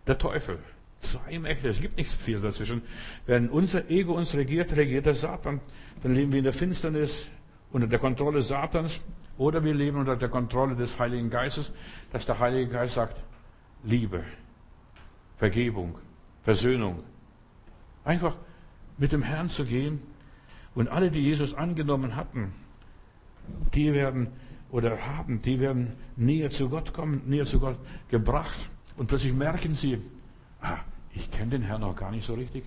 der Teufel. Zwei Mächte, es gibt nichts viel dazwischen. Wenn unser Ego uns regiert, regiert der Satan. Dann leben wir in der Finsternis unter der Kontrolle Satans oder wir leben unter der Kontrolle des Heiligen Geistes, dass der Heilige Geist sagt, Liebe, Vergebung, Versöhnung. Einfach mit dem Herrn zu gehen und alle, die Jesus angenommen hatten, die werden oder haben, die werden näher zu Gott kommen, näher zu Gott gebracht und plötzlich merken sie, ah, ich kenne den Herrn noch gar nicht so richtig.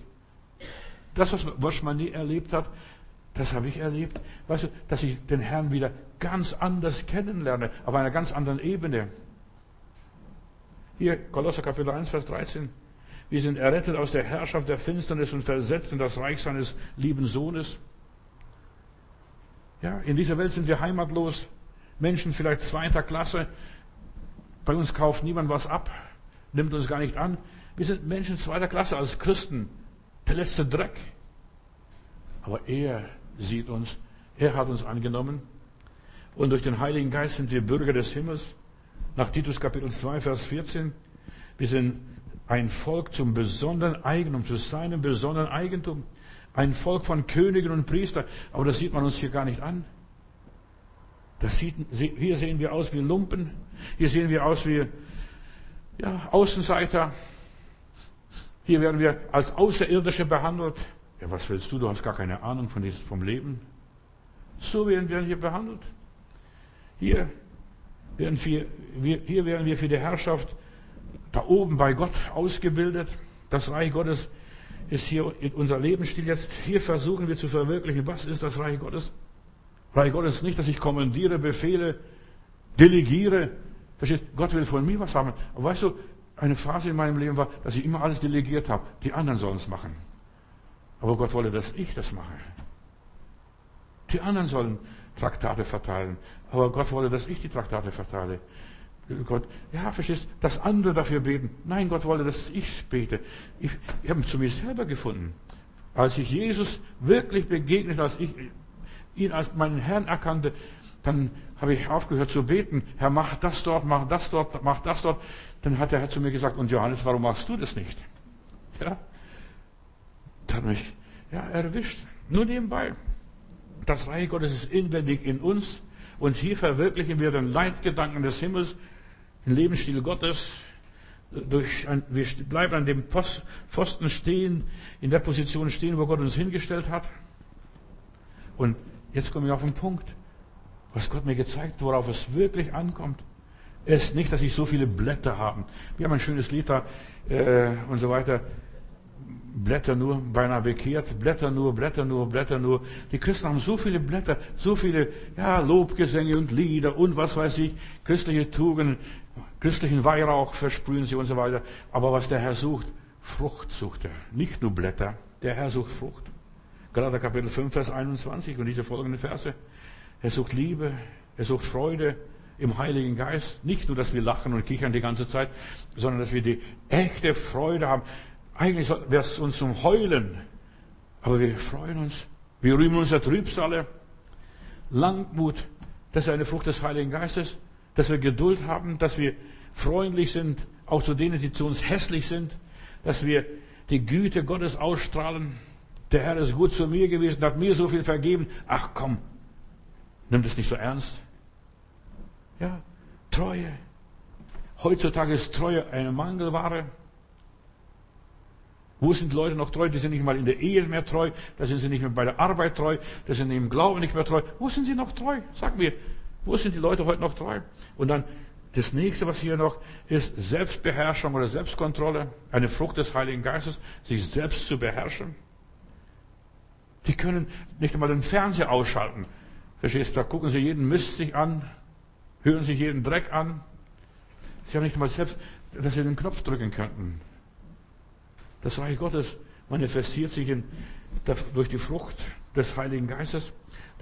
Das, was, man nie erlebt hat, das habe ich erlebt. Weißt du, dass ich den Herrn wieder ganz anders kennenlerne, auf einer ganz anderen Ebene. Hier, Kolosser Kapitel 1, Vers 13. Wir sind errettet aus der Herrschaft der Finsternis und versetzt in das Reich seines lieben Sohnes. Ja, in dieser Welt sind wir heimatlos. Menschen vielleicht zweiter Klasse. Bei uns kauft niemand was ab, nimmt uns gar nicht an. Wir sind Menschen zweiter Klasse als Christen. Der letzte Dreck. Aber er sieht uns. Er hat uns angenommen. Und durch den Heiligen Geist sind wir Bürger des Himmels. Nach Titus Kapitel 2, Vers 14. Wir sind ein Volk zum besonderen Eigentum, zu seinem besonderen Eigentum. Ein Volk von Königen und Priestern. Aber das sieht man uns hier gar nicht an. Das sieht, hier sehen wir aus wie Lumpen. Hier sehen wir aus wie ja, Außenseiter. Hier werden wir als Außerirdische behandelt. Ja, was willst du? Du hast gar keine Ahnung von diesem, vom Leben. So werden wir hier behandelt. Hier werden wir, hier werden wir für die Herrschaft da oben bei Gott ausgebildet. Das Reich Gottes ist hier unser Lebensstil jetzt. Hier versuchen wir zu verwirklichen. Was ist das Reich Gottes? Reich Gottes ist nicht, dass ich kommandiere, befehle, delegiere. Verstehst? Gott will von mir was haben. Aber weißt du, eine Phase in meinem Leben war, dass ich immer alles delegiert habe. Die anderen sollen es machen. Aber Gott wolle, dass ich das mache. Die anderen sollen Traktate verteilen. Aber Gott wolle, dass ich die Traktate verteile. Gott, ja, verstehst, dass andere dafür beten. Nein, Gott wollte, dass ich bete. Ich, ich habe zu mir selber gefunden. Als ich Jesus wirklich begegnet, als ich ihn als meinen Herrn erkannte, dann habe ich aufgehört zu beten. Herr, mach das dort, mach das dort, mach das dort. Dann hat der Herr zu mir gesagt, und Johannes, warum machst du das nicht? Ja, hat mich ja, erwischt. Nur nebenbei. Das Reich Gottes ist inwendig in uns und hier verwirklichen wir den Leitgedanken des Himmels den Lebensstil Gottes. Durch ein, wir bleiben an dem Pfosten stehen, in der Position stehen, wo Gott uns hingestellt hat. Und jetzt komme ich auf den Punkt, was Gott mir gezeigt, worauf es wirklich ankommt. Ist nicht, dass ich so viele Blätter habe. Wir haben ein schönes Lied da äh, und so weiter. Blätter nur, beinahe bekehrt, Blätter nur, Blätter nur, Blätter nur. Die Christen haben so viele Blätter, so viele ja, Lobgesänge und Lieder und was weiß ich, christliche Tugenden, christlichen Weihrauch versprühen sie und so weiter. Aber was der Herr sucht, Frucht sucht er. Nicht nur Blätter, der Herr sucht Frucht. Gerade Kapitel 5, Vers 21 und diese folgenden Verse. Er sucht Liebe, er sucht Freude im Heiligen Geist. Nicht nur, dass wir lachen und kichern die ganze Zeit, sondern dass wir die echte Freude haben. Eigentlich wäre es uns zum Heulen. Aber wir freuen uns. Wir rühmen unser Trübsale. Langmut, das ist eine Frucht des Heiligen Geistes. Dass wir Geduld haben, dass wir freundlich sind, auch zu denen, die zu uns hässlich sind. Dass wir die Güte Gottes ausstrahlen. Der Herr ist gut zu mir gewesen, hat mir so viel vergeben. Ach komm, nimm das nicht so ernst. Ja, Treue. Heutzutage ist Treue eine Mangelware. Wo sind die Leute noch treu? Die sind nicht mal in der Ehe mehr treu, da sind sie nicht mehr bei der Arbeit treu, da sind sie im Glauben nicht mehr treu. Wo sind sie noch treu? Sag mir, wo sind die Leute heute noch treu? Und dann das nächste, was hier noch ist, Selbstbeherrschung oder Selbstkontrolle, eine Frucht des Heiligen Geistes, sich selbst zu beherrschen. Die können nicht einmal den Fernseher ausschalten. Verstehst du? Da gucken sie jeden Mist sich an, hören sich jeden Dreck an. Sie haben nicht einmal selbst, dass sie den Knopf drücken könnten. Das Reich Gottes manifestiert sich in, durch die Frucht des Heiligen Geistes.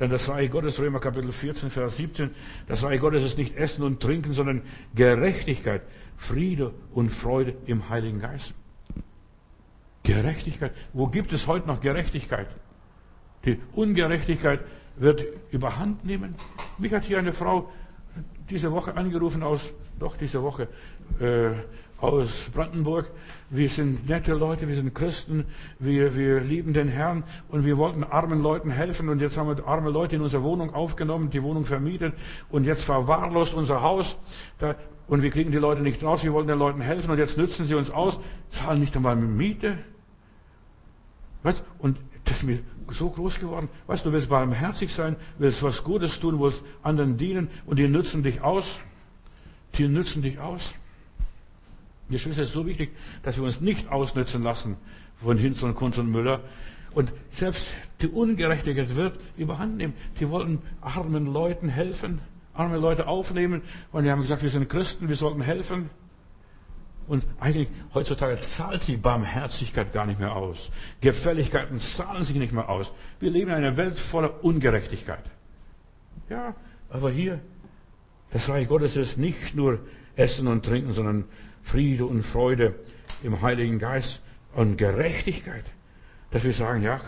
Denn das Reich Gottes, Römer Kapitel 14, Vers 17, das Reich Gottes ist nicht Essen und Trinken, sondern Gerechtigkeit, Friede und Freude im Heiligen Geist. Gerechtigkeit. Wo gibt es heute noch Gerechtigkeit? Die Ungerechtigkeit wird überhand nehmen. Mich hat hier eine Frau diese Woche angerufen aus, doch diese Woche, äh, aus Brandenburg. Wir sind nette Leute, wir sind Christen, wir, wir lieben den Herrn und wir wollten armen Leuten helfen und jetzt haben wir arme Leute in unsere Wohnung aufgenommen, die Wohnung vermietet und jetzt verwahrlost unser Haus. Da und wir kriegen die Leute nicht raus, wir wollen den Leuten helfen und jetzt nützen sie uns aus, zahlen nicht einmal Miete. Weißt? Und das mir so groß geworden. Weißt du, du willst barmherzig sein, willst was Gutes tun, willst anderen dienen und die nützen dich aus. Die nützen dich aus. Geschwister, es ist so wichtig, dass wir uns nicht ausnützen lassen von Hinz und Kunz und Müller. Und selbst die Ungerechtigkeit wird überhand nehmen. Die wollen armen Leuten helfen, arme Leute aufnehmen. Und die haben gesagt, wir sind Christen, wir sollten helfen. Und eigentlich heutzutage zahlt sich Barmherzigkeit gar nicht mehr aus. Gefälligkeiten zahlen sich nicht mehr aus. Wir leben in einer Welt voller Ungerechtigkeit. Ja, aber hier, das Reich Gottes ist nicht nur Essen und Trinken, sondern Friede und Freude im Heiligen Geist und Gerechtigkeit. Dass wir sagen, ja,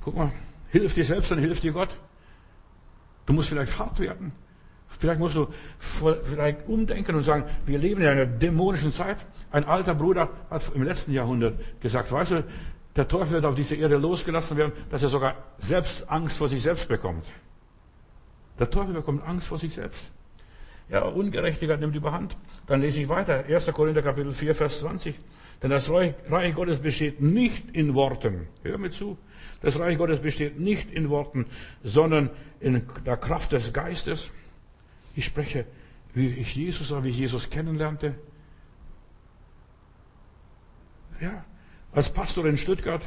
guck mal, hilf dir selbst, dann hilft dir Gott. Du musst vielleicht hart werden. Vielleicht musst du vielleicht umdenken und sagen, wir leben in einer dämonischen Zeit. Ein alter Bruder hat im letzten Jahrhundert gesagt, weißt du, der Teufel wird auf diese Erde losgelassen werden, dass er sogar selbst Angst vor sich selbst bekommt. Der Teufel bekommt Angst vor sich selbst. Ja, Ungerechtigkeit nimmt überhand. Dann lese ich weiter. 1. Korinther Kapitel 4, Vers 20. Denn das Reich Gottes besteht nicht in Worten. Hör mir zu. Das Reich Gottes besteht nicht in Worten, sondern in der Kraft des Geistes. Ich spreche, wie ich Jesus wie ich Jesus kennenlernte. Ja, als Pastor in Stuttgart,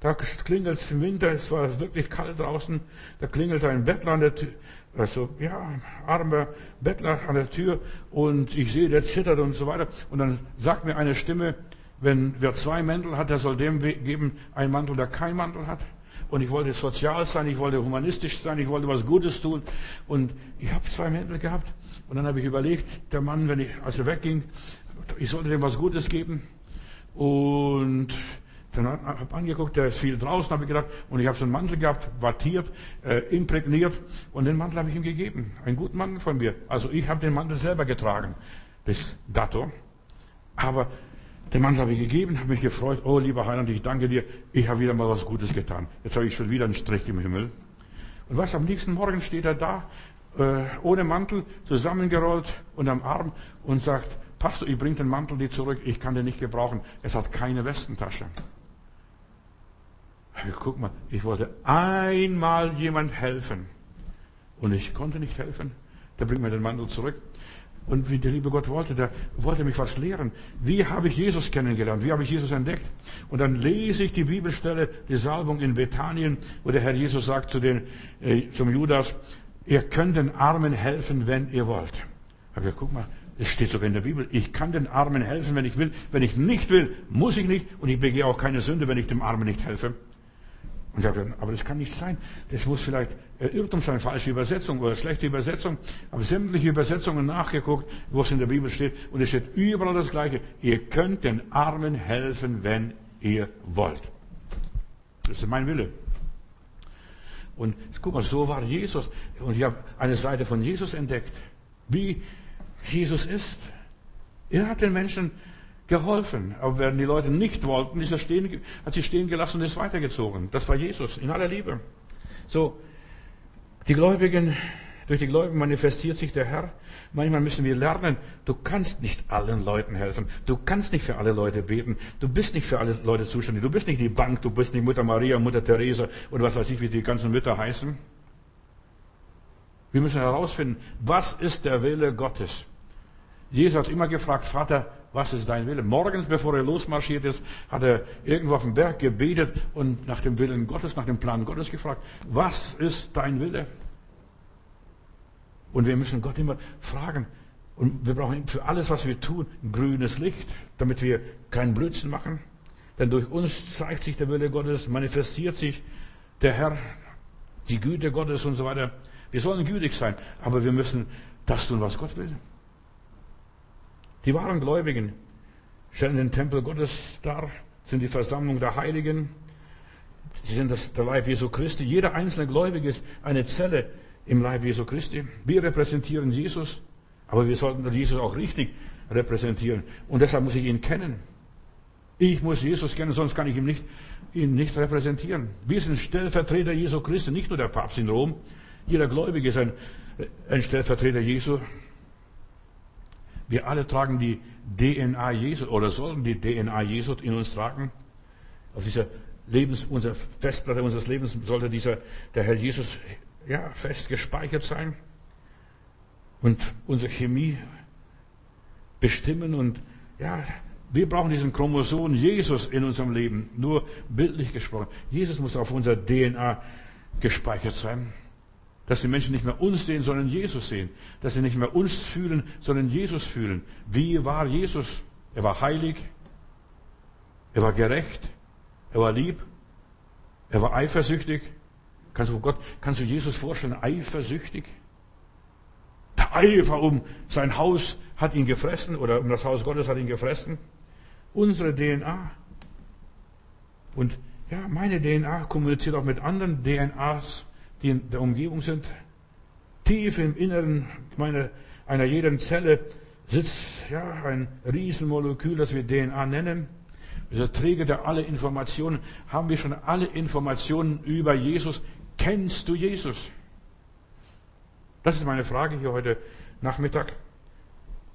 da klingelt es im Winter, es war wirklich kalt draußen, da klingelt ein Bettler an der Tür, also, ja, armer Bettler an der Tür und ich sehe, der zittert und so weiter. Und dann sagt mir eine Stimme, wenn wer zwei Mäntel hat, der soll dem geben einen Mantel, der keinen Mantel hat. Und ich wollte sozial sein, ich wollte humanistisch sein, ich wollte was Gutes tun. Und ich habe zwei Mäntel gehabt. Und dann habe ich überlegt, der Mann, wenn ich, als er wegging, ich sollte dem was Gutes geben. Und dann habe ich angeguckt, der ist viel draußen, habe ich gedacht, und ich habe so einen Mantel gehabt, wattiert, äh, imprägniert, und den Mantel habe ich ihm gegeben. Einen guten Mantel von mir. Also ich habe den Mantel selber getragen, bis dato. Aber den Mantel habe ich gegeben, habe mich gefreut, oh lieber Heiland, ich danke dir, ich habe wieder mal was Gutes getan. Jetzt habe ich schon wieder einen Strich im Himmel. Und was, am nächsten Morgen steht er da, äh, ohne Mantel, zusammengerollt und am Arm und sagt, Pastor, ich bringe den Mantel dir zurück, ich kann den nicht gebrauchen. Es hat keine Westentasche. Guck mal, ich wollte einmal jemand helfen. Und ich konnte nicht helfen. Der bringt mir den Mantel zurück. Und wie der liebe Gott wollte, der wollte mich was lehren. Wie habe ich Jesus kennengelernt? Wie habe ich Jesus entdeckt? Und dann lese ich die Bibelstelle, die Salbung in Bethanien, wo der Herr Jesus sagt zu den, äh, zum Judas, ihr könnt den Armen helfen, wenn ihr wollt. Aber guck mal, es steht sogar in der Bibel, ich kann den Armen helfen, wenn ich will. Wenn ich nicht will, muss ich nicht. Und ich begehe auch keine Sünde, wenn ich dem Armen nicht helfe. Und ich habe aber das kann nicht sein. Das muss vielleicht Irrtum sein, falsche Übersetzung oder schlechte Übersetzung. Habe sämtliche Übersetzungen nachgeguckt, wo es in der Bibel steht. Und es steht überall das Gleiche. Ihr könnt den Armen helfen, wenn ihr wollt. Das ist mein Wille. Und guck mal, so war Jesus. Und ich habe eine Seite von Jesus entdeckt. Wie Jesus ist. Er hat den Menschen geholfen. Aber wenn die Leute nicht wollten, ist er stehen, hat sie stehen gelassen und ist weitergezogen. Das war Jesus in aller Liebe. So, die Gläubigen, durch die Gläubigen manifestiert sich der Herr. Manchmal müssen wir lernen, du kannst nicht allen Leuten helfen. Du kannst nicht für alle Leute beten. Du bist nicht für alle Leute zuständig. Du bist nicht die Bank, du bist nicht Mutter Maria, Mutter Teresa und was weiß ich, wie die ganzen Mütter heißen. Wir müssen herausfinden, was ist der Wille Gottes? Jesus hat immer gefragt, Vater, was ist dein Wille? Morgens, bevor er losmarschiert ist, hat er irgendwo auf dem Berg gebetet und nach dem Willen Gottes, nach dem Plan Gottes gefragt, was ist dein Wille? Und wir müssen Gott immer fragen. Und wir brauchen für alles, was wir tun, grünes Licht, damit wir keinen Blödsinn machen. Denn durch uns zeigt sich der Wille Gottes, manifestiert sich der Herr, die Güte Gottes und so weiter. Wir sollen gütig sein, aber wir müssen das tun, was Gott will. Die wahren Gläubigen stellen den Tempel Gottes dar, sind die Versammlung der Heiligen. Sie sind das, der Leib Jesu Christi. Jeder einzelne Gläubige ist eine Zelle im Leib Jesu Christi. Wir repräsentieren Jesus, aber wir sollten Jesus auch richtig repräsentieren. Und deshalb muss ich ihn kennen. Ich muss Jesus kennen, sonst kann ich ihn nicht, ihn nicht repräsentieren. Wir sind Stellvertreter Jesu Christi, nicht nur der Papst in Rom. Jeder Gläubige ist ein, ein Stellvertreter Jesu Wir alle tragen die DNA Jesus oder sollen die DNA Jesus in uns tragen. Auf dieser Lebens, unser Festplatte unseres Lebens sollte dieser, der Herr Jesus, ja, fest gespeichert sein und unsere Chemie bestimmen und, ja, wir brauchen diesen Chromosom Jesus in unserem Leben, nur bildlich gesprochen. Jesus muss auf unserer DNA gespeichert sein. Dass die Menschen nicht mehr uns sehen, sondern Jesus sehen. Dass sie nicht mehr uns fühlen, sondern Jesus fühlen. Wie war Jesus? Er war heilig. Er war gerecht. Er war lieb. Er war eifersüchtig. Kannst du Gott, kannst du Jesus vorstellen, eifersüchtig? Der Eifer um sein Haus hat ihn gefressen oder um das Haus Gottes hat ihn gefressen. Unsere DNA. Und ja, meine DNA kommuniziert auch mit anderen DNAs in der Umgebung sind. Tief im Inneren meiner, einer jeden Zelle sitzt ja, ein Riesenmolekül, das wir DNA nennen. Dieser Träger der alle Informationen. Haben wir schon alle Informationen über Jesus? Kennst du Jesus? Das ist meine Frage hier heute Nachmittag.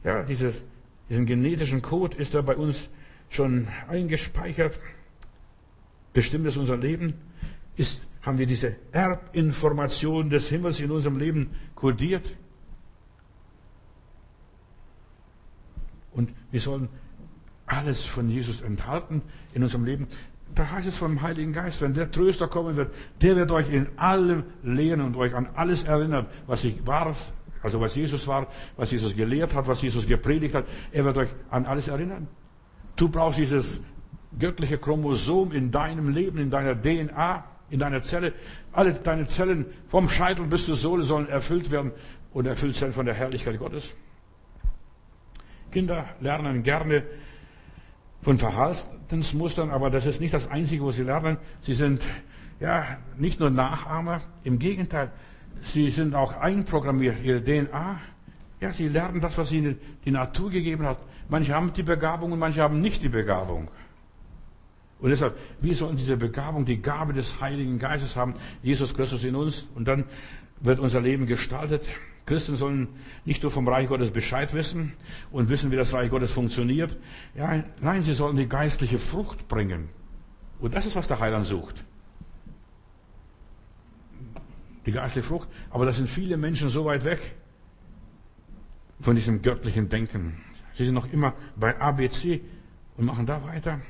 Ja, dieses, diesen genetischen Code ist da bei uns schon eingespeichert. Bestimmt es unser Leben? Ist haben wir diese Erbinformation des Himmels in unserem Leben kodiert. Und wir sollen alles von Jesus enthalten in unserem Leben. Da heißt es vom Heiligen Geist, wenn der Tröster kommen wird, der wird euch in allem lehren und euch an alles erinnern, was ich war, also was Jesus war, was Jesus gelehrt hat, was Jesus gepredigt hat. Er wird euch an alles erinnern. Du brauchst dieses göttliche Chromosom in deinem Leben, in deiner DNA in deiner Zelle. Alle deine Zellen vom Scheitel bis zur Sohle sollen erfüllt werden und erfüllt sein von der Herrlichkeit Gottes. Kinder lernen gerne von Verhaltensmustern, aber das ist nicht das Einzige, was sie lernen. Sie sind ja nicht nur Nachahmer, im Gegenteil, sie sind auch einprogrammiert, ihre DNA. Ja, sie lernen das, was ihnen die Natur gegeben hat. Manche haben die Begabung und manche haben nicht die Begabung. Und deshalb, wir sollen diese Begabung, die Gabe des Heiligen Geistes haben, Jesus Christus in uns, und dann wird unser Leben gestaltet. Christen sollen nicht nur vom Reich Gottes Bescheid wissen und wissen, wie das Reich Gottes funktioniert. Ja, nein, sie sollen die geistliche Frucht bringen. Und das ist, was der Heiland sucht. Die geistliche Frucht. Aber da sind viele Menschen so weit weg von diesem göttlichen Denken. Sie sind noch immer bei ABC und machen da weiter.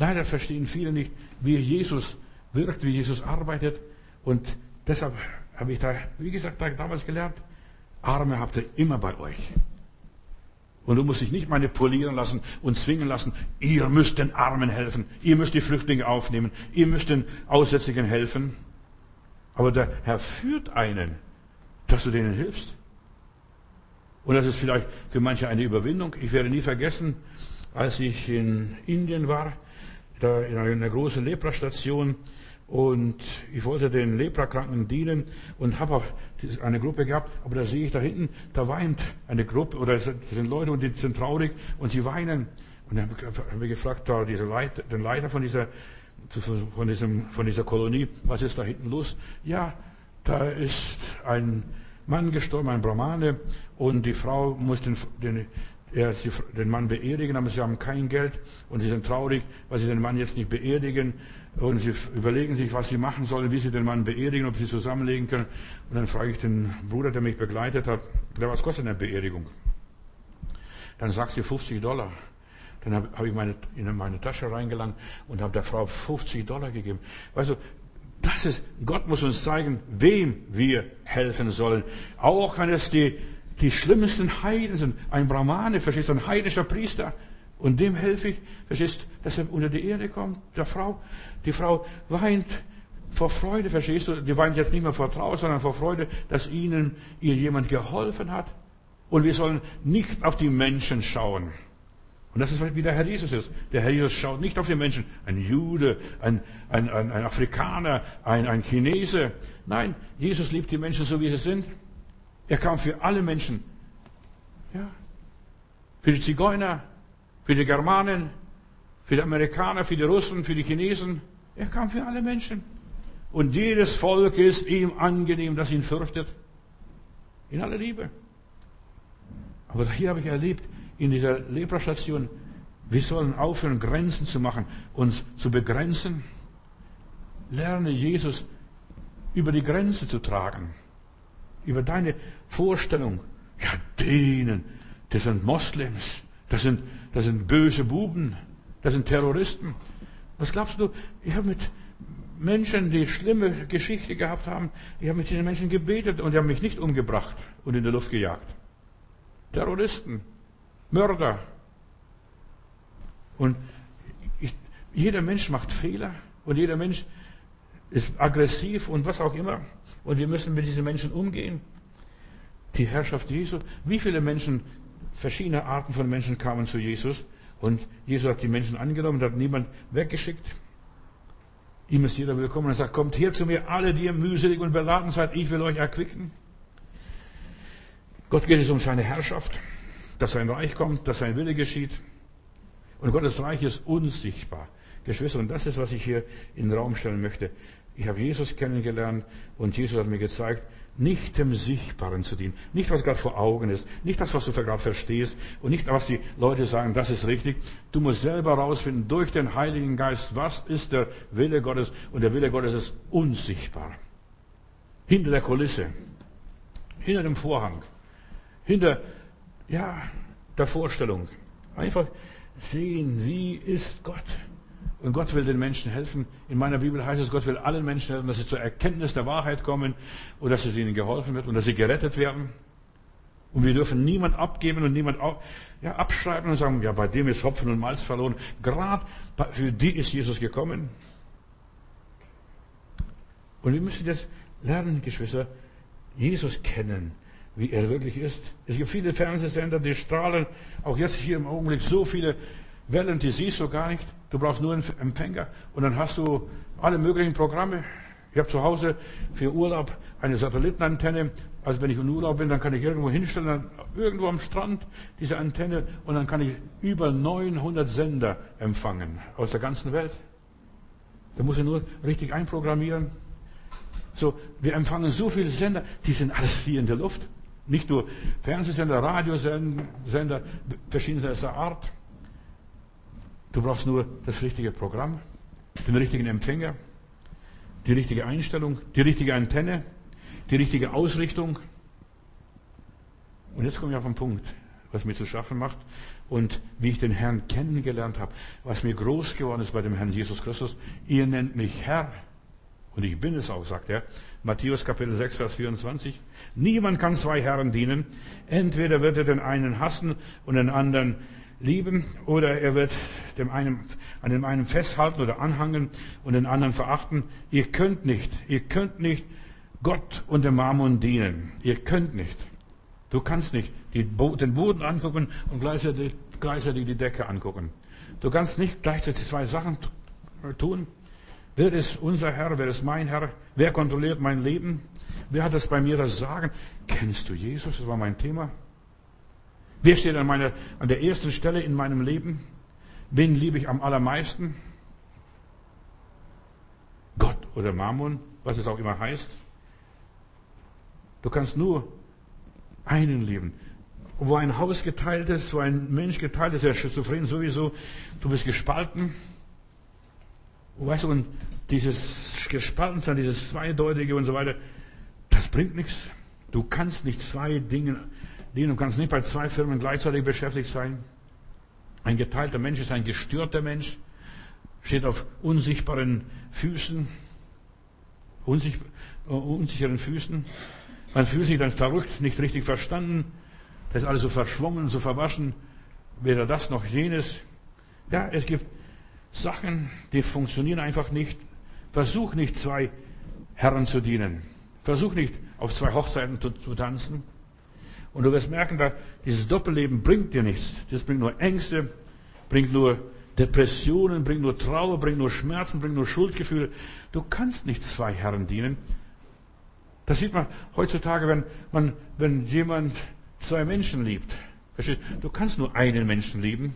Leider verstehen viele nicht, wie Jesus wirkt, wie Jesus arbeitet. Und deshalb habe ich da, wie gesagt, damals gelernt, Arme habt ihr immer bei euch. Und du musst dich nicht manipulieren lassen und zwingen lassen, ihr müsst den Armen helfen, ihr müsst die Flüchtlinge aufnehmen, ihr müsst den Aussätzigen helfen. Aber der Herr führt einen, dass du denen hilfst. Und das ist vielleicht für manche eine Überwindung. Ich werde nie vergessen, als ich in Indien war, da in einer großen Leprastation und ich wollte den Leprakranken dienen und habe auch eine Gruppe gehabt, aber da sehe ich da hinten, da weint eine Gruppe oder es sind Leute und die sind traurig und sie weinen. Und dann habe ich gefragt, da diese Leiter, den Leiter von dieser, von, diesem, von dieser Kolonie, was ist da hinten los? Ja, da ist ein Mann gestorben, ein Brahmane, und die Frau muss den, den, er sie den Mann beerdigen, aber sie haben kein Geld und sie sind traurig, weil sie den Mann jetzt nicht beerdigen und sie überlegen sich, was sie machen sollen, wie sie den Mann beerdigen, ob sie zusammenlegen können. Und dann frage ich den Bruder, der mich begleitet hat, was kostet eine Beerdigung? Dann sagt sie 50 Dollar. Dann habe hab ich meine, in meine Tasche reingelangt und habe der Frau 50 Dollar gegeben. Weißt du, das ist, Gott muss uns zeigen, wem wir helfen sollen. Auch wenn es die die schlimmsten Heiden sind. Ein Brahmane, verstehst du, ein heidnischer Priester. Und dem helfe ich, verstehst dass er unter die Erde kommt, der Frau. Die Frau weint vor Freude, verstehst du? Die weint jetzt nicht mehr vor Trauer, sondern vor Freude, dass ihnen ihr jemand geholfen hat. Und wir sollen nicht auf die Menschen schauen. Und das ist, wie der Herr Jesus ist. Der Herr Jesus schaut nicht auf die Menschen. Ein Jude, ein, ein, ein, ein Afrikaner, ein, ein Chinese. Nein, Jesus liebt die Menschen so, wie sie sind. Er kam für alle Menschen. Ja. Für die Zigeuner, für die Germanen, für die Amerikaner, für die Russen, für die Chinesen. Er kam für alle Menschen. Und jedes Volk ist ihm angenehm, das ihn fürchtet. In aller Liebe. Aber hier habe ich erlebt, in dieser Leprastation, wir sollen aufhören, Grenzen zu machen, uns zu begrenzen. Lerne Jesus über die Grenze zu tragen. Über deine Vorstellung. Ja, denen, das sind Moslems, das sind, das sind böse Buben, das sind Terroristen. Was glaubst du? Ich habe mit Menschen, die schlimme Geschichte gehabt haben, ich habe mit diesen Menschen gebetet und die haben mich nicht umgebracht und in der Luft gejagt. Terroristen, Mörder. Und ich, jeder Mensch macht Fehler und jeder Mensch ist aggressiv und was auch immer. Und wir müssen mit diesen Menschen umgehen. Die Herrschaft Jesu. Wie viele Menschen, verschiedene Arten von Menschen kamen zu Jesus und Jesus hat die Menschen angenommen, hat niemand weggeschickt. Ihm ist jeder willkommen und sagt, kommt her zu mir, alle, die ihr mühselig und beladen seid, ich will euch erquicken. Gott geht es um seine Herrschaft, dass sein Reich kommt, dass sein Wille geschieht. Und Gottes Reich ist unsichtbar. Geschwister, und das ist, was ich hier in den Raum stellen möchte. Ich habe Jesus kennengelernt und Jesus hat mir gezeigt, nicht dem Sichtbaren zu dienen. Nicht, was gerade vor Augen ist. Nicht das, was du gerade verstehst. Und nicht, was die Leute sagen, das ist richtig. Du musst selber herausfinden, durch den Heiligen Geist, was ist der Wille Gottes. Und der Wille Gottes ist unsichtbar. Hinter der Kulisse. Hinter dem Vorhang. Hinter, ja, der Vorstellung. Einfach sehen, wie ist Gott. Und Gott will den Menschen helfen. In meiner Bibel heißt es, Gott will allen Menschen helfen, dass sie zur Erkenntnis der Wahrheit kommen und dass es ihnen geholfen wird und dass sie gerettet werden. Und wir dürfen niemand abgeben und niemand ja, abschreiben und sagen, ja, bei dem ist Hopfen und Malz verloren. Gerade für die ist Jesus gekommen. Und wir müssen jetzt lernen, Geschwister, Jesus kennen, wie er wirklich ist. Es gibt viele Fernsehsender, die strahlen, auch jetzt hier im Augenblick, so viele Wellen, die siehst du gar nicht. Du brauchst nur einen Empfänger und dann hast du alle möglichen Programme. Ich habe zu Hause für Urlaub eine Satellitenantenne. Also wenn ich in Urlaub bin, dann kann ich irgendwo hinstellen, irgendwo am Strand diese Antenne und dann kann ich über 900 Sender empfangen aus der ganzen Welt. Da muss ich nur richtig einprogrammieren. So, wir empfangen so viele Sender, die sind alles hier in der Luft. Nicht nur Fernsehsender, Radiosender, verschiedenster Art. Du brauchst nur das richtige Programm, den richtigen Empfänger, die richtige Einstellung, die richtige Antenne, die richtige Ausrichtung. Und jetzt komme ich auf den Punkt, was mir zu schaffen macht und wie ich den Herrn kennengelernt habe, was mir groß geworden ist bei dem Herrn Jesus Christus. Ihr nennt mich Herr. Und ich bin es auch, sagt er. Matthäus Kapitel 6, Vers 24. Niemand kann zwei Herren dienen. Entweder wird er den einen hassen und den anderen lieben oder er wird dem einen, an dem einen festhalten oder anhangen und den anderen verachten. Ihr könnt nicht, ihr könnt nicht Gott und dem Mammon dienen. Ihr könnt nicht. Du kannst nicht Bo den Boden angucken und gleichzeitig, gleichzeitig die Decke angucken. Du kannst nicht gleichzeitig zwei Sachen tun. Wer ist unser Herr? Wer ist mein Herr? Wer kontrolliert mein Leben? Wer hat das bei mir das Sagen? Kennst du Jesus? Das war mein Thema. Wer steht an, meiner, an der ersten Stelle in meinem Leben? Wen liebe ich am allermeisten? Gott oder Mammon, was es auch immer heißt. Du kannst nur einen lieben. Wo ein Haus geteilt ist, wo ein Mensch geteilt ist, der schizophren sowieso, du bist gespalten. Weißt du, und dieses Gespaltensein, dieses Zweideutige und so weiter, das bringt nichts. Du kannst nicht zwei Dinge dienen. Du kannst nicht bei zwei Firmen gleichzeitig beschäftigt sein. Ein geteilter Mensch ist ein gestörter Mensch, steht auf unsichtbaren Füßen, unsicht, uh, unsicheren Füßen. Man fühlt sich dann verrückt, nicht richtig verstanden. Das ist alles so verschwommen, so verwaschen. Weder das noch jenes. Ja, es gibt Sachen, die funktionieren einfach nicht. Versuch nicht zwei Herren zu dienen. Versuch nicht auf zwei Hochzeiten zu, zu tanzen. Und du wirst merken, da, dieses Doppelleben bringt dir nichts. Das bringt nur Ängste, bringt nur Depressionen, bringt nur Trauer, bringt nur Schmerzen, bringt nur Schuldgefühle. Du kannst nicht zwei Herren dienen. Das sieht man heutzutage, wenn, man, wenn jemand zwei Menschen liebt. Verstehst? Du kannst nur einen Menschen lieben.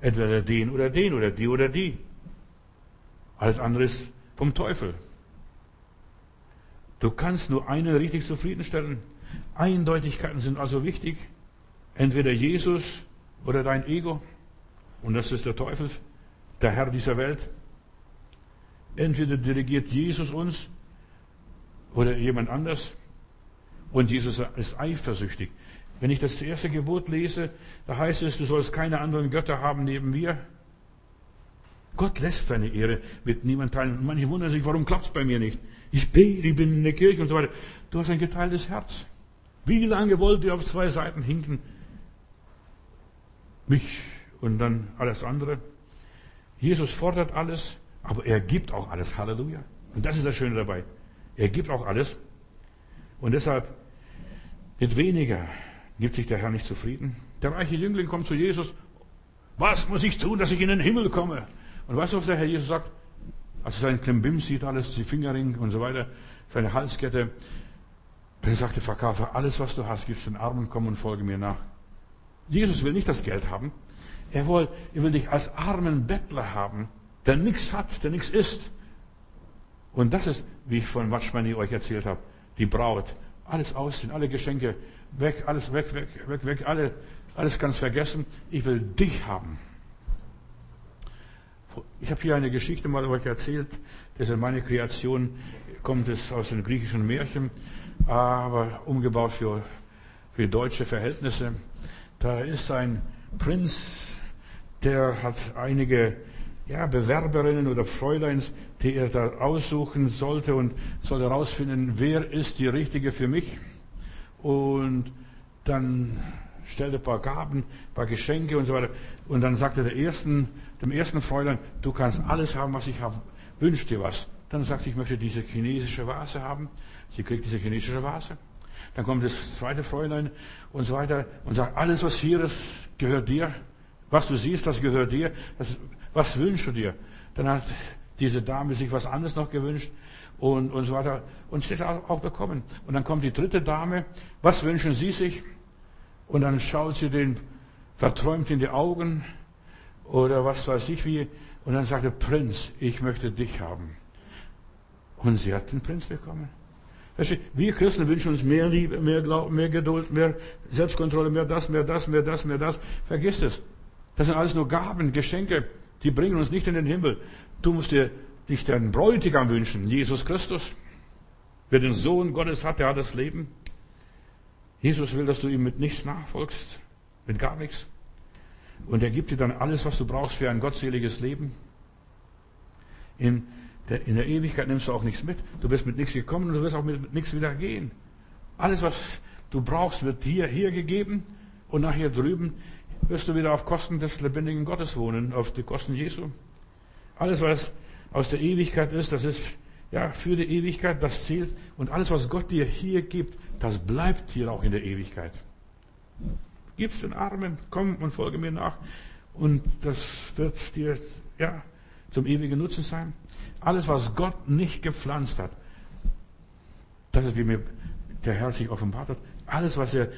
Entweder den oder den oder die oder die. Alles andere ist vom Teufel. Du kannst nur einen richtig zufriedenstellen. Eindeutigkeiten sind also wichtig. Entweder Jesus oder dein Ego. Und das ist der Teufel, der Herr dieser Welt. Entweder dirigiert Jesus uns oder jemand anders. Und Jesus ist eifersüchtig. Wenn ich das erste Gebot lese, da heißt es, du sollst keine anderen Götter haben neben mir. Gott lässt seine Ehre mit niemand teilen. Und manche wundern sich, warum klappt es bei mir nicht? Ich bete, ich bin in der Kirche und so weiter. Du hast ein geteiltes Herz. Wie lange wollt ihr auf zwei Seiten hinken? Mich und dann alles andere. Jesus fordert alles, aber er gibt auch alles. Halleluja. Und das ist das Schöne dabei. Er gibt auch alles. Und deshalb, mit weniger gibt sich der Herr nicht zufrieden. Der reiche Jüngling kommt zu Jesus. Was muss ich tun, dass ich in den Himmel komme? Und weißt du, was der Herr Jesus sagt? Als er seinen Klimbim sieht, alles, die Fingerring und so weiter, seine Halskette, der Verkäufer, alles, was du hast, gibst den Armen, komm und folge mir nach. Jesus will nicht das Geld haben. Er will, er will dich als armen Bettler haben, der nichts hat, der nichts isst. Und das ist, wie ich von Watchmani euch erzählt habe, die Braut. Alles ausziehen, alle Geschenke weg, alles weg, weg, weg, weg, alle, alles ganz vergessen. Ich will dich haben. Ich habe hier eine Geschichte mal euch erzählt. Das ist meine Kreation, kommt es aus den griechischen Märchen, aber umgebaut für, für deutsche Verhältnisse. Da ist ein Prinz, der hat einige ja, Bewerberinnen oder Fräuleins, die er da aussuchen sollte und soll herausfinden, wer ist die richtige für mich. Und dann stellte ein paar Gaben, ein paar Geschenke und so weiter. Und dann sagte der ersten, dem ersten Fräulein, du kannst alles haben, was ich habe. Wünsch dir was. Dann sagt sie, ich möchte diese chinesische Vase haben. Sie kriegt diese chinesische Vase. Dann kommt das zweite Fräulein und so weiter und sagt, alles, was hier ist, gehört dir. Was du siehst, das gehört dir. Das, was wünschst du dir? Dann hat diese Dame sich was anderes noch gewünscht und, und so weiter. Und sie hat auch bekommen. Und dann kommt die dritte Dame. Was wünschen Sie sich? Und dann schaut sie den verträumt in die Augen oder was weiß ich wie. Und dann sagt er, Prinz, ich möchte dich haben. Und sie hat den Prinz bekommen. Wir Christen wünschen uns mehr Liebe, mehr Glauben, mehr Geduld, mehr Selbstkontrolle, mehr das, mehr das, mehr das, mehr das. Vergiss es. Das sind alles nur Gaben, Geschenke. Die bringen uns nicht in den Himmel. Du musst dir dich den Bräutigam wünschen, Jesus Christus. Wer den Sohn Gottes hat, der hat das Leben. Jesus will, dass du ihm mit nichts nachfolgst, mit gar nichts. Und er gibt dir dann alles, was du brauchst für ein gottseliges Leben. In in der Ewigkeit nimmst du auch nichts mit. Du bist mit nichts gekommen und du wirst auch mit, nichts wieder gehen. Alles, was du brauchst, wird dir hier gegeben und nachher drüben wirst du wieder auf Kosten des lebendigen Gottes wohnen, auf die Kosten Jesu. Alles, was aus der Ewigkeit ist, das ist ja für die Ewigkeit, das zählt. Und alles, was Gott dir hier gibt, das bleibt hier auch in der Ewigkeit. Gib's den Armen, komm und folge mir nach. Und das wird dir ja zum ewigen Nutzen sein. Alles, was Gott nicht gepflanzt hat, das ist, wie mir der Herr sich offenbart hat. Alles, was er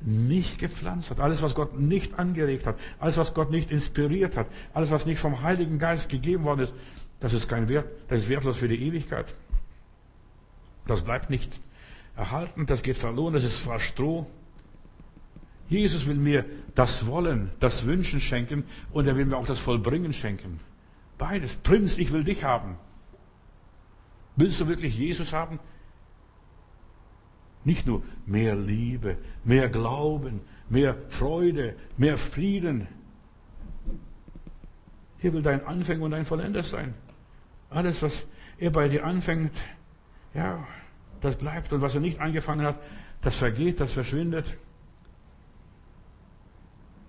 nicht gepflanzt hat, alles, was Gott nicht angeregt hat, alles, was Gott nicht inspiriert hat, alles, was nicht vom Heiligen Geist gegeben worden ist, das ist kein Wert, das ist wertlos für die Ewigkeit. Das bleibt nicht erhalten, das geht verloren, das ist zwar Stroh. Jesus will mir das Wollen, das Wünschen schenken und er will mir auch das Vollbringen schenken. Beides. Prinz, ich will dich haben. Willst du wirklich Jesus haben? Nicht nur mehr Liebe, mehr Glauben, mehr Freude, mehr Frieden. Er will dein Anfänger und dein Vollender sein. Alles, was er bei dir anfängt, ja, das bleibt. Und was er nicht angefangen hat, das vergeht, das verschwindet.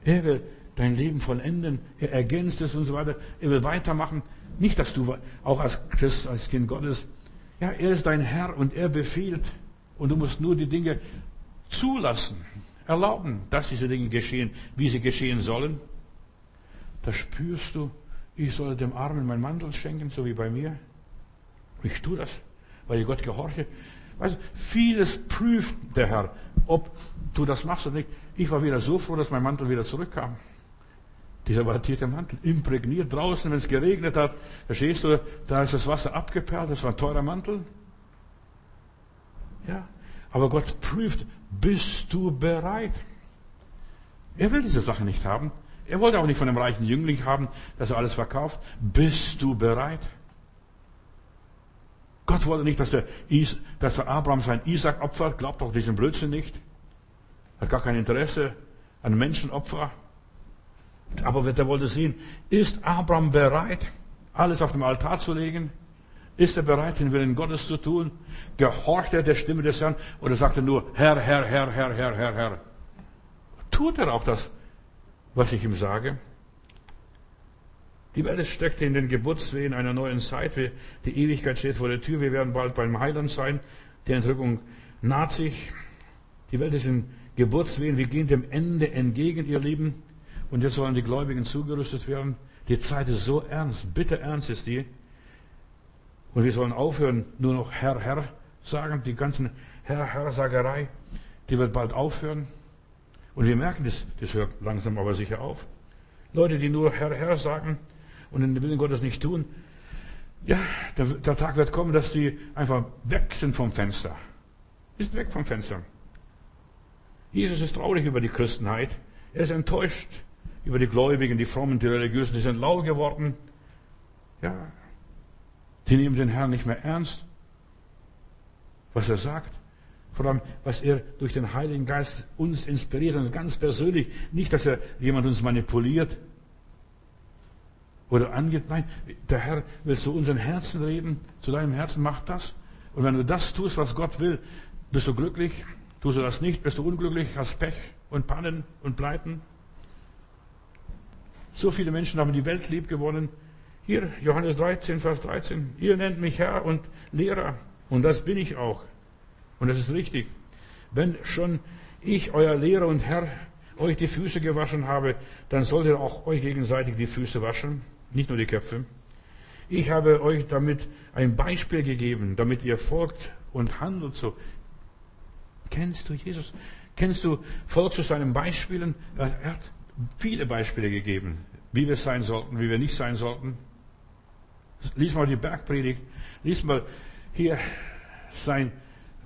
Er will dein Leben vollenden. Er ergänzt es und so weiter. Er will weitermachen. Nicht, dass du auch als Christ, als Kind Gottes, ja, er ist dein Herr und er befiehlt. Und du musst nur die Dinge zulassen, erlauben, dass diese Dinge geschehen, wie sie geschehen sollen. Da spürst du, ich soll dem Armen meinen Mantel schenken, so wie bei mir. Ich tue das, weil ich Gott gehorche. Weißt du, vieles prüft der Herr, ob du das machst oder nicht. Ich war wieder so froh, dass mein Mantel wieder zurückkam. Dieser wattierte Mantel, imprägniert draußen, wenn es geregnet hat. Verstehst du, da ist das Wasser abgeperlt, das war ein teurer Mantel. Ja, aber Gott prüft, bist du bereit? Er will diese Sache nicht haben. Er wollte auch nicht von dem reichen Jüngling haben, dass er alles verkauft. Bist du bereit? Gott wollte nicht, dass der, Is, dass der Abraham sein Isaac opfert. Glaubt doch diesen Blödsinn nicht. Hat gar kein Interesse an Menschenopfer. Aber der wollte sehen, ist Abraham bereit, alles auf dem Altar zu legen? Ist er bereit, den Willen Gottes zu tun? Gehorcht er der Stimme des Herrn? Oder sagt er nur, Herr, Herr, Herr, Herr, Herr, Herr, Herr? Tut er auch das, was ich ihm sage? Die Welt steckt in den Geburtswehen einer neuen Zeit. Die Ewigkeit steht vor der Tür. Wir werden bald beim Heiland sein. Die Entrückung naht sich. Die Welt ist in Geburtswehen. Wir gehen dem Ende entgegen, ihr Lieben. Und jetzt sollen die Gläubigen zugerüstet werden. Die Zeit ist so ernst, bitter ernst ist die. Und wir sollen aufhören, nur noch Herr, Herr sagen. Die ganzen Herr, Herr-Sagerei, die wird bald aufhören. Und wir merken, das, das hört langsam aber sicher auf. Leute, die nur Herr, Herr sagen, und den Willen Gottes nicht tun, ja, der, der Tag wird kommen, dass sie einfach weg sind vom Fenster. Ist weg vom Fenster. Jesus ist traurig über die Christenheit. Er ist enttäuscht über die Gläubigen, die Frommen, die Religiösen. Die sind lau geworden. Ja, die nehmen den Herrn nicht mehr ernst. Was er sagt. Vor allem, was er durch den Heiligen Geist uns inspiriert, uns ganz persönlich. Nicht, dass er jemand uns manipuliert, oder angeht. Nein, der Herr will zu unseren Herzen reden, zu deinem Herzen, mach das. Und wenn du das tust, was Gott will, bist du glücklich. Tust du das nicht, bist du unglücklich, hast Pech und Pannen und Pleiten. So viele Menschen haben die Welt lieb gewonnen. Hier, Johannes 13, Vers 13. Ihr nennt mich Herr und Lehrer. Und das bin ich auch. Und das ist richtig. Wenn schon ich, euer Lehrer und Herr, euch die Füße gewaschen habe, dann solltet ihr auch euch gegenseitig die Füße waschen nicht nur die Köpfe. Ich habe euch damit ein Beispiel gegeben, damit ihr folgt und handelt so. Kennst du Jesus? Kennst du, folgst du seinen Beispielen? Er hat viele Beispiele gegeben, wie wir sein sollten, wie wir nicht sein sollten. Lies mal die Bergpredigt, lies mal hier sein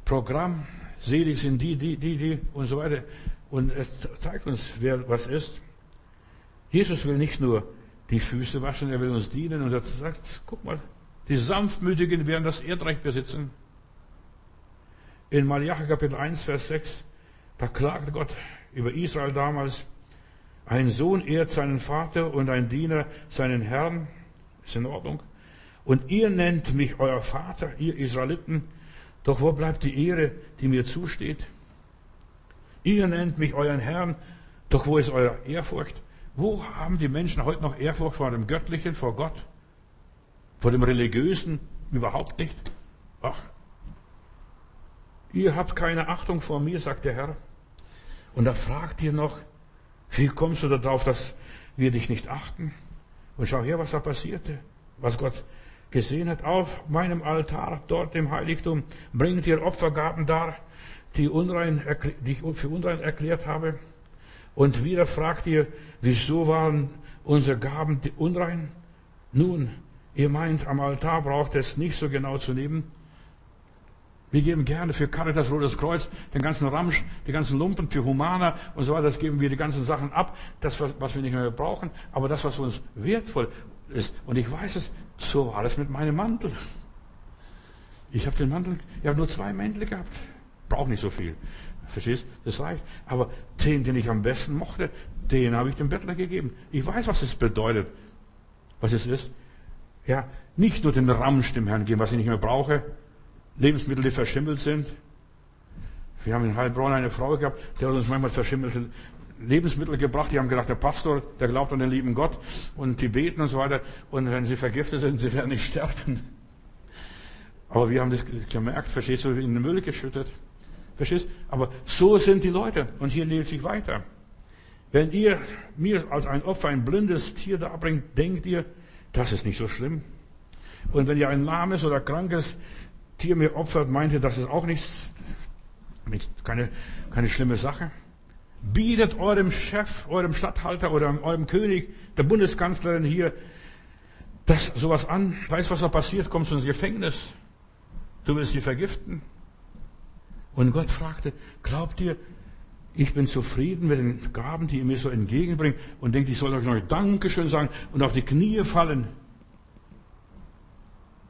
Programm, selig sind die, die, die, die und so weiter. Und es zeigt uns, wer was ist. Jesus will nicht nur die Füße waschen, er will uns dienen und er sagt, guck mal, die Sanftmütigen werden das Erdreich besitzen. In Malachi Kapitel 1, Vers 6, da klagt Gott über Israel damals, ein Sohn ehrt seinen Vater und ein Diener seinen Herrn, ist in Ordnung. Und ihr nennt mich euer Vater, ihr Israeliten, doch wo bleibt die Ehre, die mir zusteht? Ihr nennt mich euren Herrn, doch wo ist eure Ehrfurcht? Wo haben die Menschen heute noch Ehrfurcht vor dem Göttlichen, vor Gott? Vor dem Religiösen? Überhaupt nicht. Ach, ihr habt keine Achtung vor mir, sagt der Herr. Und da fragt ihr noch, wie kommst du darauf, dass wir dich nicht achten? Und schau her, was da passierte, was Gott gesehen hat. Auf meinem Altar, dort im Heiligtum, bringt ihr Opfergaben dar, die, unrein, die ich für unrein erklärt habe. Und wieder fragt ihr, wieso waren unsere Gaben unrein? Nun, ihr meint, am Altar braucht es nicht so genau zu nehmen. Wir geben gerne für Caritas Rotes Kreuz den ganzen Ramsch, die ganzen Lumpen, für Humana und so weiter, das geben wir die ganzen Sachen ab, das, was wir nicht mehr brauchen, aber das, was uns wertvoll ist. Und ich weiß es, so war es mit meinem Mantel. Ich habe den Mantel, ich habe nur zwei Mäntel gehabt, brauche nicht so viel. Verstehst? Das reicht. Aber den, den ich am besten mochte, den habe ich dem Bettler gegeben. Ich weiß, was es bedeutet. Was es ist. Ja, nicht nur den Ramsch dem Herrn geben, was ich nicht mehr brauche. Lebensmittel, die verschimmelt sind. Wir haben in Heilbronn eine Frau gehabt, die hat uns manchmal verschimmelte Lebensmittel gebracht. Die haben gedacht, der Pastor, der glaubt an den lieben Gott und die beten und so weiter. Und wenn sie vergiftet sind, sie werden nicht sterben. Aber wir haben das gemerkt, verstehst du, in den Müll geschüttet. Verstehst? Aber so sind die Leute. Und hier lese ich weiter. Wenn ihr mir als ein Opfer ein blindes Tier darbringt, denkt ihr, das ist nicht so schlimm. Und wenn ihr ein lahmes oder krankes Tier mir opfert, meint ihr, das ist auch nichts, keine, keine schlimme Sache. Bietet eurem Chef, eurem Statthalter oder eurem König, der Bundeskanzlerin hier, das sowas an. Weißt was da passiert? Kommst du ins Gefängnis. Du willst sie vergiften. Und Gott fragte, glaubt ihr, Ich bin zufrieden mit den Gaben, die ihr mir so entgegenbringt und denke, ich soll euch noch Dankeschön sagen und auf die Knie fallen.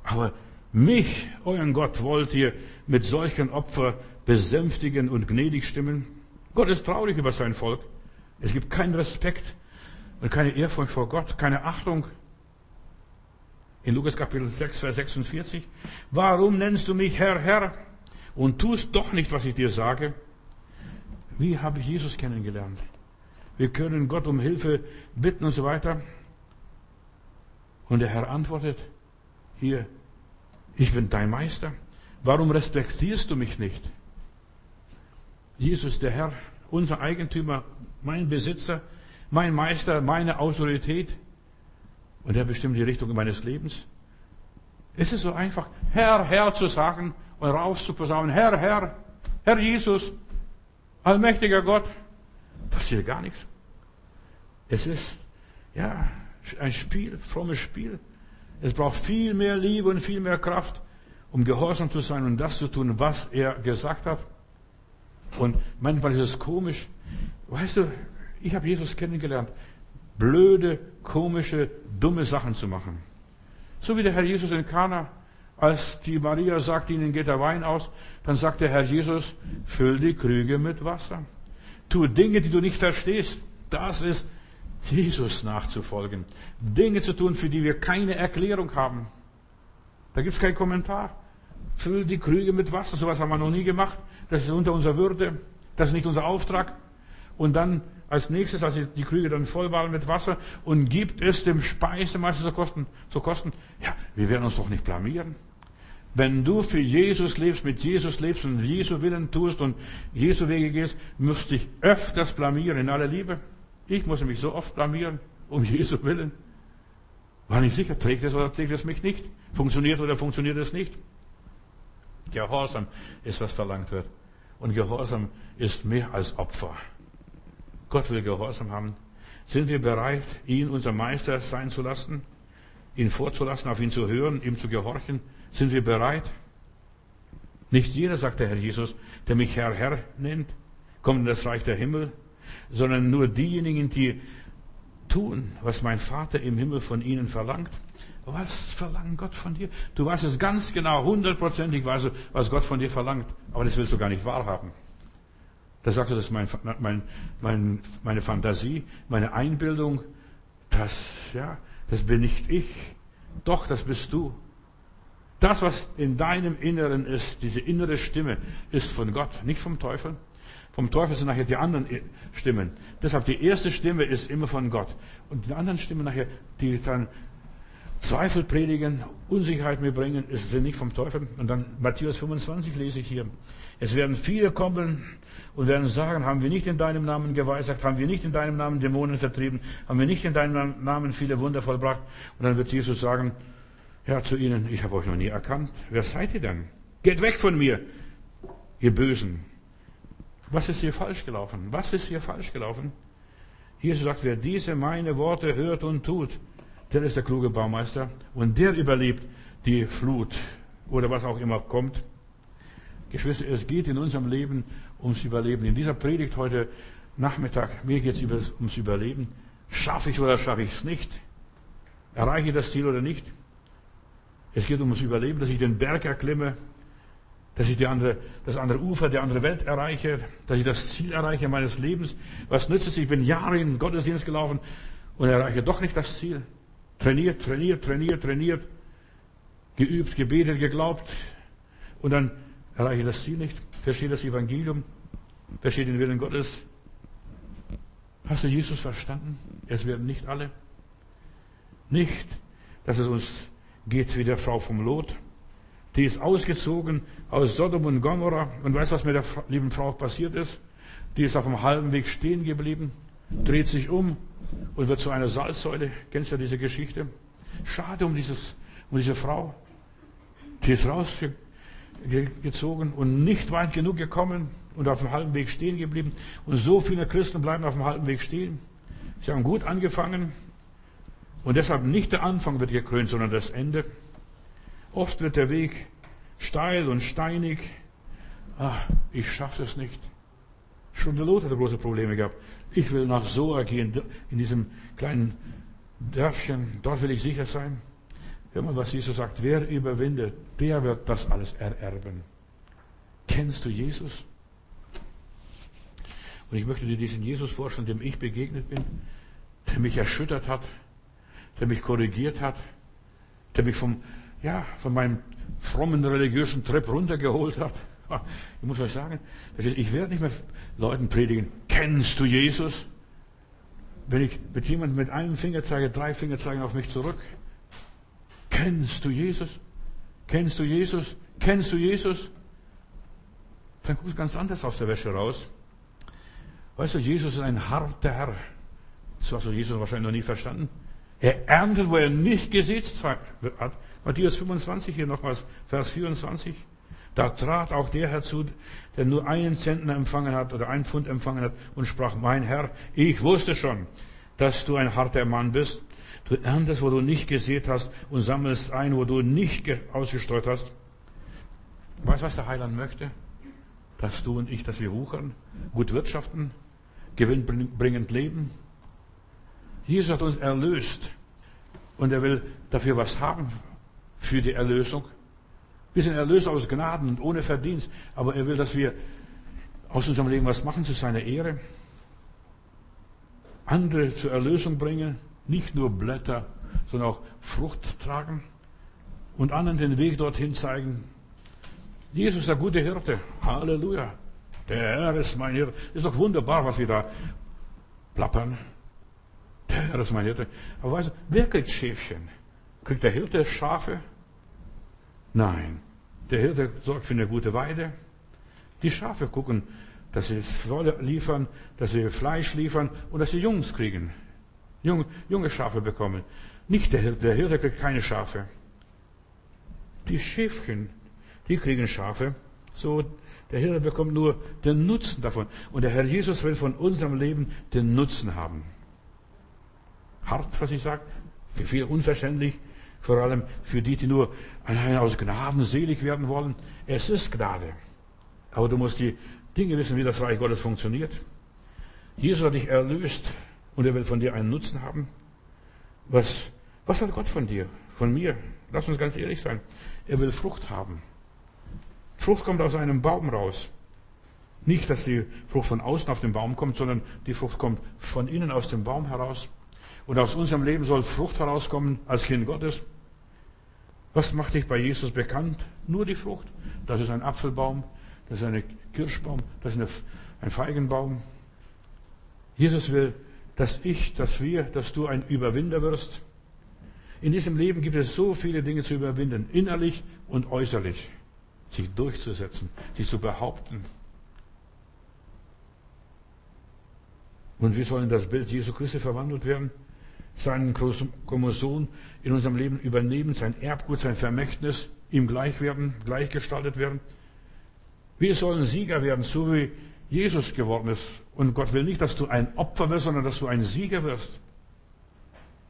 Aber mich, euren Gott, wollt ihr mit solchen Opfer besänftigen und gnädig stimmen? Gott ist traurig über sein Volk. Es gibt keinen Respekt und keine Ehrfurcht vor Gott, keine Achtung. In Lukas Kapitel 6, Vers 46. Warum nennst du mich Herr, Herr und tust doch nicht, was ich dir sage? Wie habe ich Jesus kennengelernt? Wir können Gott um Hilfe bitten und so weiter. Und der Herr antwortet, hier, ich bin dein Meister. Warum respektierst du mich nicht? Jesus, der Herr, unser Eigentümer, mein Besitzer, mein Meister, meine Autorität. Und er bestimmt die Richtung meines Lebens. Es ist so einfach, Herr, Herr zu sagen und rauszuposaunen, Herr, Herr, Herr Jesus, allmächtiger Gott. Passiert gar nichts. Es ist, ja, ein Spiel, frommes Spiel. Es braucht viel mehr Liebe und viel mehr Kraft, um gehorsam zu sein und das zu tun, was er gesagt hat. Und manchmal ist es komisch. Weißt du, ich habe Jesus kennengelernt, blöde, komische, dumme Sachen zu machen. So wie der Herr Jesus in Kana, als die Maria sagt, ihnen geht der Wein aus, dann sagt der Herr Jesus, füll die Krüge mit Wasser. Tu Dinge, die du nicht verstehst. Das ist Jesus nachzufolgen. Dinge zu tun, für die wir keine Erklärung haben. Da gibt es keinen Kommentar. Füll die Krüge mit Wasser. Sowas haben wir noch nie gemacht. Das ist unter unserer Würde. Das ist nicht unser Auftrag. Und dann als nächstes, als die Krüge dann voll waren mit Wasser, und gibt es dem Speisemeister zu kosten, zu kosten. Ja, wir werden uns doch nicht blamieren. Wenn du für Jesus lebst, mit Jesus lebst und Jesu Willen tust und Jesu Wege gehst, musst dich öfters blamieren in aller Liebe. Ich muss mich so oft blamieren, um Jesu Willen. War nicht sicher, trägt es oder trägt es mich nicht? Funktioniert oder funktioniert es nicht? Gehorsam ist, was verlangt wird. Und Gehorsam ist mehr als Opfer. Gott will Gehorsam haben. Sind wir bereit, ihn unser Meister sein zu lassen? Ihn vorzulassen, auf ihn zu hören, ihm zu gehorchen? Sind wir bereit? Nicht jeder, sagt der Herr Jesus, der mich Herr, Herr nennt, kommt in das Reich der Himmel, sondern nur diejenigen, die tun, was mein Vater im Himmel von ihnen verlangt. Was verlangt Gott von dir? Du weißt es ganz genau, hundertprozentig weißt du, was Gott von dir verlangt. Aber das willst du gar nicht wahrhaben. Da sagst du, das ist mein, mein, mein, meine Fantasie, meine Einbildung. Das, ja, das bin nicht ich. Doch, das bist du. Das, was in deinem Inneren ist, diese innere Stimme, ist von Gott, nicht vom Teufel. Vom Teufel sind nachher die anderen Stimmen. Deshalb die erste Stimme ist immer von Gott. Und die anderen Stimmen nachher, die dann Zweifel predigen, Unsicherheit mir bringen, ist sie nicht vom Teufel. Und dann Matthäus 25 lese ich hier. Es werden viele kommen und werden sagen, haben wir nicht in deinem Namen geweissagt, haben wir nicht in deinem Namen Dämonen vertrieben, haben wir nicht in deinem Namen viele Wunder vollbracht. Und dann wird Jesus sagen, ja, zu ihnen, ich habe euch noch nie erkannt. Wer seid ihr denn? Geht weg von mir, ihr Bösen. Was ist hier falsch gelaufen? Was ist hier falsch gelaufen? Jesus sagt, wer diese meine Worte hört und tut, der ist der kluge Baumeister und der überlebt die Flut oder was auch immer kommt. Geschwister, es geht in unserem Leben ums Überleben. In dieser Predigt heute Nachmittag, mir geht es ums Überleben. Schaffe ich oder schaffe ich es nicht? Erreiche ich das Ziel oder nicht? Es geht ums Überleben, dass ich den Berg erklimme, dass ich die andere, das andere Ufer der andere Welt erreiche, dass ich das Ziel erreiche meines Lebens. Was nützt es? Ich bin Jahre in den Gottesdienst gelaufen und erreiche doch nicht das Ziel. Trainiert, trainiert, trainiert, trainiert, geübt, gebetet, geglaubt und dann erreiche ich das Ziel nicht. Verstehe das Evangelium, verstehe den Willen Gottes. Hast du Jesus verstanden? Es werden nicht alle. Nicht, dass es uns geht wie der Frau vom Lot. Die ist ausgezogen aus Sodom und Gomorra. Und weißt was mit der lieben Frau passiert ist? Die ist auf dem halben Weg stehen geblieben, dreht sich um und wird zu einer Salzsäule. Kennst du ja diese Geschichte? Schade um, dieses, um diese Frau. Die ist rausgezogen und nicht weit genug gekommen und auf dem halben Weg stehen geblieben. Und so viele Christen bleiben auf dem halben Weg stehen. Sie haben gut angefangen und deshalb nicht der Anfang wird gekrönt, sondern das Ende. Oft wird der Weg steil und steinig. Ach, ich schaffe es nicht. Schon der Lot hatte große Probleme gehabt. Ich will nach Soa gehen, in diesem kleinen Dörfchen. Dort will ich sicher sein. Hör mal, was Jesus sagt. Wer überwindet, der wird das alles ererben. Kennst du Jesus? Und ich möchte dir diesen Jesus vorstellen, dem ich begegnet bin, der mich erschüttert hat, der mich korrigiert hat, der mich vom, ja, von meinem frommen religiösen Trip runtergeholt hat. Ich muss euch sagen, ich werde nicht mehr Leuten predigen, kennst du Jesus? Wenn ich mit jemandem mit einem Finger zeige, drei Finger zeigen auf mich zurück. Kennst du Jesus? Kennst du Jesus? Kennst du Jesus? Dann guckst du ganz anders aus der Wäsche raus. Weißt du, Jesus ist ein harter Herr. Das hast du Jesus wahrscheinlich noch nie verstanden. Er erntet, wo er nicht gesetzt hat. Matthäus 25 hier nochmals, Vers 24. Da trat auch der herzu, der nur einen Zentner empfangen hat oder einen Pfund empfangen hat und sprach, mein Herr, ich wusste schon, dass du ein harter Mann bist. Du erntest, wo du nicht gesät hast und sammelst ein, wo du nicht ausgestreut hast. Weißt du, was der Heiland möchte? Dass du und ich, dass wir wuchern, gut wirtschaften, gewinnbringend leben. Jesus hat uns erlöst und er will dafür was haben für die Erlösung. Wir sind erlöst aus Gnaden und ohne Verdienst, aber er will, dass wir aus unserem Leben was machen zu seiner Ehre. Andere zur Erlösung bringen, nicht nur Blätter, sondern auch Frucht tragen und anderen den Weg dorthin zeigen. Jesus der gute Hirte. Halleluja. Der Herr ist mein Hirte. Ist doch wunderbar, was wir da plappern. Der Herr ist mein Hirte. Aber weißt du, wer kriegt Schäfchen? Kriegt der Hirte Schafe? Nein. Der Hirte sorgt für eine gute Weide. Die Schafe gucken, dass sie Wolle liefern, dass sie Fleisch liefern und dass sie Jungs kriegen. Junge, junge Schafe bekommen. Nicht der Hirte. Der Hirte kriegt keine Schafe. Die Schäfchen, die kriegen Schafe. So, der Hirte bekommt nur den Nutzen davon. Und der Herr Jesus will von unserem Leben den Nutzen haben. Hart, was ich sage, für viel unverständlich, vor allem für die, die nur aus Gnaden selig werden wollen. Es ist Gnade. Aber du musst die Dinge wissen, wie das Reich Gottes funktioniert. Jesus hat dich erlöst und er will von dir einen Nutzen haben. Was, was hat Gott von dir, von mir? Lass uns ganz ehrlich sein. Er will Frucht haben. Frucht kommt aus einem Baum raus. Nicht, dass die Frucht von außen auf den Baum kommt, sondern die Frucht kommt von innen aus dem Baum heraus. Und aus unserem Leben soll Frucht herauskommen als Kind Gottes. Was macht dich bei Jesus bekannt? Nur die Frucht. Das ist ein Apfelbaum, das ist ein Kirschbaum, das ist ein Feigenbaum. Jesus will, dass ich, dass wir, dass du ein Überwinder wirst. In diesem Leben gibt es so viele Dinge zu überwinden, innerlich und äußerlich, sich durchzusetzen, sich zu behaupten. Und wie soll in das Bild Jesu Christi verwandelt werden? Seinen Chromosom in unserem Leben übernehmen, sein Erbgut, sein Vermächtnis ihm gleich werden, gleichgestaltet werden. Wir sollen Sieger werden, so wie Jesus geworden ist. Und Gott will nicht, dass du ein Opfer wirst, sondern dass du ein Sieger wirst.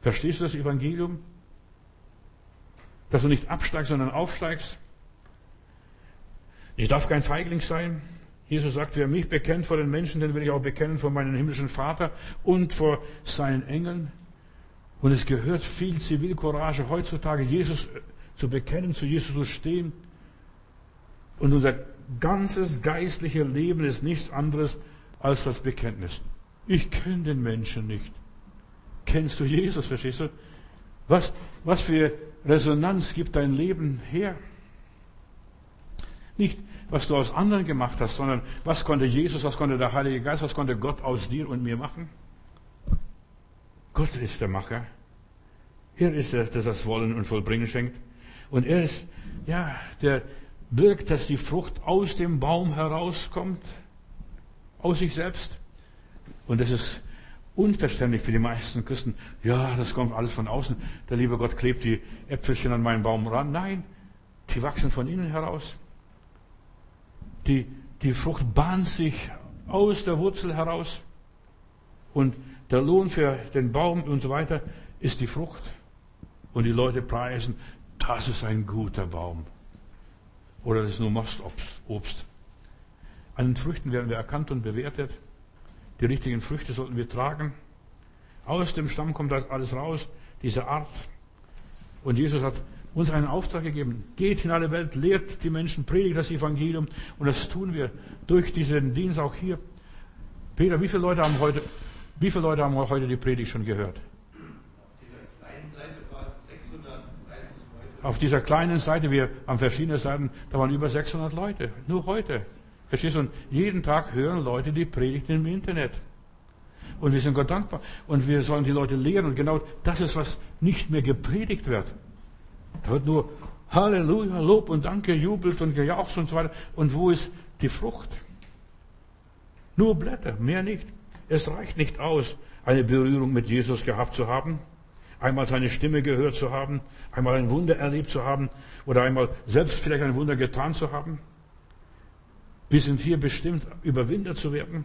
Verstehst du das Evangelium? Dass du nicht absteigst, sondern aufsteigst. Ich darf kein Feigling sein. Jesus sagt, wer mich bekennt vor den Menschen, den will ich auch bekennen vor meinem himmlischen Vater und vor seinen Engeln. Und es gehört viel Zivilcourage heutzutage, Jesus zu bekennen, zu Jesus zu stehen. Und unser ganzes geistliche Leben ist nichts anderes als das Bekenntnis. Ich kenne den Menschen nicht. Kennst du Jesus, verstehst du? Was, was für Resonanz gibt dein Leben her? Nicht, was du aus anderen gemacht hast, sondern was konnte Jesus, was konnte der Heilige Geist, was konnte Gott aus dir und mir machen? Gott ist der Macher. Er ist es, der das Wollen und Vollbringen schenkt. Und er ist, ja, der wirkt, dass die Frucht aus dem Baum herauskommt, aus sich selbst. Und das ist unverständlich für die meisten Christen. Ja, das kommt alles von außen. Der liebe Gott klebt die Äpfelchen an meinen Baum ran. Nein, die wachsen von innen heraus. Die, die Frucht bahnt sich aus der Wurzel heraus. Und der Lohn für den Baum und so weiter ist die Frucht. Und die Leute preisen, das ist ein guter Baum. Oder das ist nur Mostobst. An den Früchten werden wir erkannt und bewertet. Die richtigen Früchte sollten wir tragen. Aus dem Stamm kommt alles raus, diese Art. Und Jesus hat uns einen Auftrag gegeben. Geht in alle Welt, lehrt die Menschen, predigt das Evangelium. Und das tun wir durch diesen Dienst auch hier. Peter, wie viele Leute haben heute, wie viele Leute haben heute die Predigt schon gehört? Auf dieser kleinen Seite, wir haben verschiedene Seiten, da waren über 600 Leute. Nur heute. Verstehst du? Und jeden Tag hören Leute die Predigt im Internet. Und wir sind Gott dankbar. Und wir sollen die Leute lehren. Und genau das ist, was nicht mehr gepredigt wird. Da wird nur Halleluja, Lob und Danke, jubelt und gejauchzt und so weiter. Und wo ist die Frucht? Nur Blätter, mehr nicht. Es reicht nicht aus, eine Berührung mit Jesus gehabt zu haben, einmal seine Stimme gehört zu haben, einmal ein Wunder erlebt zu haben oder einmal selbst vielleicht ein Wunder getan zu haben. Wir sind hier bestimmt, Überwinder zu werden.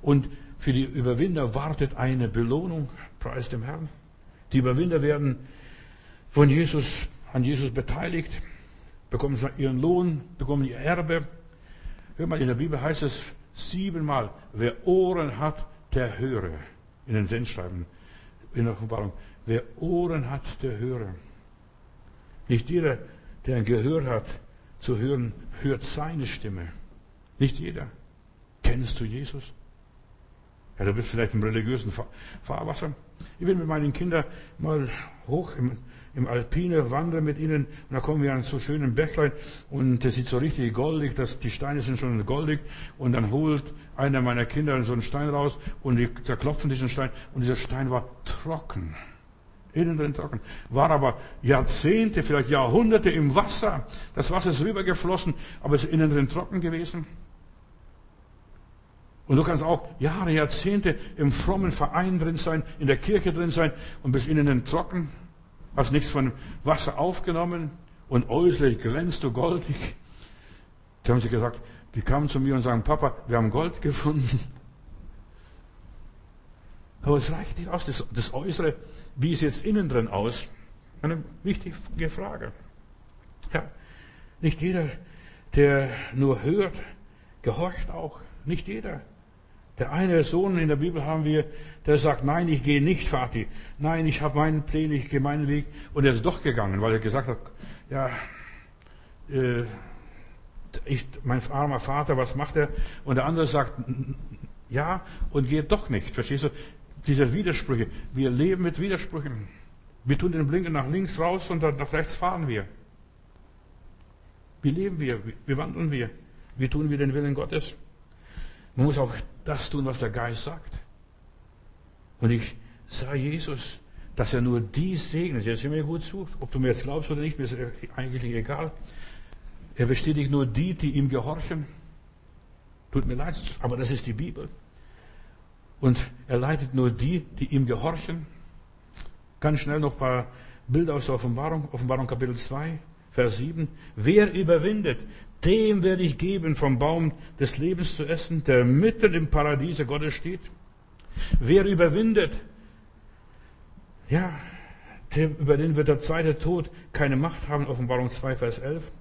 Und für die Überwinder wartet eine Belohnung, preis dem Herrn. Die Überwinder werden von Jesus, an Jesus beteiligt, bekommen ihren Lohn, bekommen ihr Erbe. Hör mal, in der Bibel heißt es siebenmal, wer Ohren hat, der höre. In den Sendschreiben, in der Offenbarung. Wer Ohren hat, der höre. Nicht jeder, der ein Gehör hat, zu hören, hört seine Stimme. Nicht jeder. Kennst du Jesus? Ja, du bist vielleicht im religiösen Fahrwasser. Ich bin mit meinen Kindern mal hoch im, im Alpine, wandere mit ihnen und da kommen wir an so schönen Bächlein und das sieht so richtig goldig, dass die Steine sind schon goldig und dann holt einer meiner Kinder so einen Stein raus und die zerklopfen diesen Stein und dieser Stein war trocken. Innen drin trocken. War aber Jahrzehnte, vielleicht Jahrhunderte im Wasser. Das Wasser ist rübergeflossen, aber es ist innen drin trocken gewesen. Und du kannst auch Jahre, Jahrzehnte im frommen Verein drin sein, in der Kirche drin sein und bist innen trocken, hast nichts von Wasser aufgenommen und äußerlich glänzt du goldig. Da haben sie gesagt, die kamen zu mir und sagen, Papa, wir haben Gold gefunden. Aber es reicht nicht aus, das, das Äußere, wie ist jetzt innen drin aus? Eine wichtige Frage. Ja, nicht jeder, der nur hört, gehorcht auch. Nicht jeder. Der eine Sohn in der Bibel haben wir, der sagt, nein, ich gehe nicht, Vati. Nein, ich habe meinen Pläne, ich gehe meinen Weg. Und er ist doch gegangen, weil er gesagt hat, ja, äh, ich, mein armer Vater, was macht er? Und der andere sagt, ja, und geht doch nicht. Verstehst du? Diese Widersprüche. Wir leben mit Widersprüchen. Wir tun den Blinken nach links raus und dann nach rechts fahren wir. Wie leben wir? Wie wandeln wir? Wie tun wir den Willen Gottes? Man muss auch das tun, was der Geist sagt. Und ich sah Jesus, dass er nur die segnet. Jetzt hör mir gut zu. Ob du mir jetzt glaubst oder nicht, mir ist eigentlich egal. Er bestätigt nur die, die ihm gehorchen. Tut mir leid, aber das ist die Bibel. Und er leitet nur die, die ihm gehorchen. Ganz schnell noch ein paar Bilder aus der Offenbarung. Offenbarung Kapitel 2, Vers 7. Wer überwindet, dem werde ich geben, vom Baum des Lebens zu essen, der mitten im Paradiese Gottes steht. Wer überwindet, ja, über den wird der zweite Tod keine Macht haben, Offenbarung 2, Vers 11.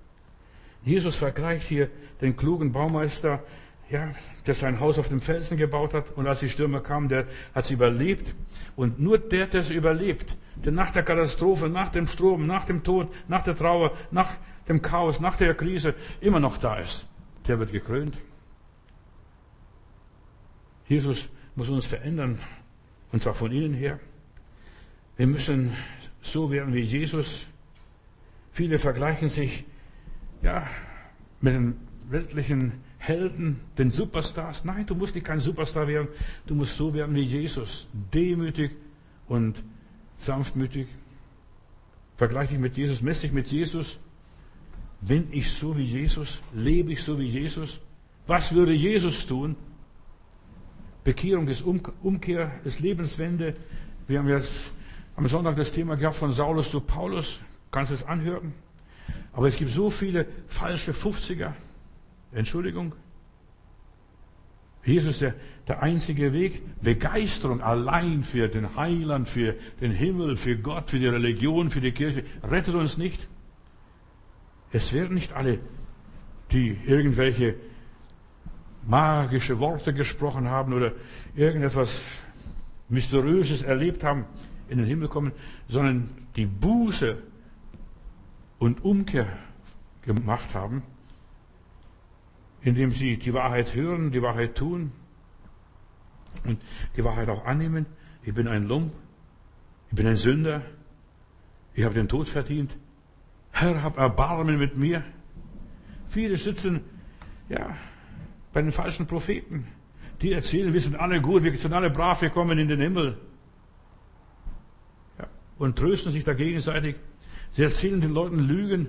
Jesus vergleicht hier den klugen Baumeister, ja, der sein Haus auf dem Felsen gebaut hat und als die Stürme kamen, der hat sie überlebt. Und nur der, der es überlebt, der nach der Katastrophe, nach dem Strom, nach dem Tod, nach der Trauer, nach dem Chaos, nach der Krise immer noch da ist, der wird gekrönt. Jesus muss uns verändern, und zwar von innen her. Wir müssen so werden wie Jesus. Viele vergleichen sich, ja, mit den weltlichen Helden, den Superstars. Nein, du musst nicht kein Superstar werden. Du musst so werden wie Jesus. Demütig und sanftmütig. Vergleich dich mit Jesus, mess dich mit Jesus. Bin ich so wie Jesus? Lebe ich so wie Jesus? Was würde Jesus tun? Bekehrung ist Umkehr, ist Lebenswende. Wir haben jetzt am Sonntag das Thema gehabt von Saulus zu Paulus. Kannst du es anhören? Aber es gibt so viele falsche 50er. Entschuldigung. Jesus ist der, der einzige Weg. Begeisterung allein für den Heiland, für den Himmel, für Gott, für die Religion, für die Kirche rettet uns nicht. Es werden nicht alle, die irgendwelche magische Worte gesprochen haben oder irgendetwas Mysteriöses erlebt haben, in den Himmel kommen, sondern die Buße und Umkehr gemacht haben, indem sie die Wahrheit hören, die Wahrheit tun und die Wahrheit auch annehmen. Ich bin ein Lump, ich bin ein Sünder, ich habe den Tod verdient. Herr, hab Erbarmen mit mir. Viele sitzen, ja, bei den falschen Propheten. Die erzählen, wir sind alle gut, wir sind alle brav, wir kommen in den Himmel. Ja, und trösten sich da gegenseitig. Sie erzählen den Leuten Lügen.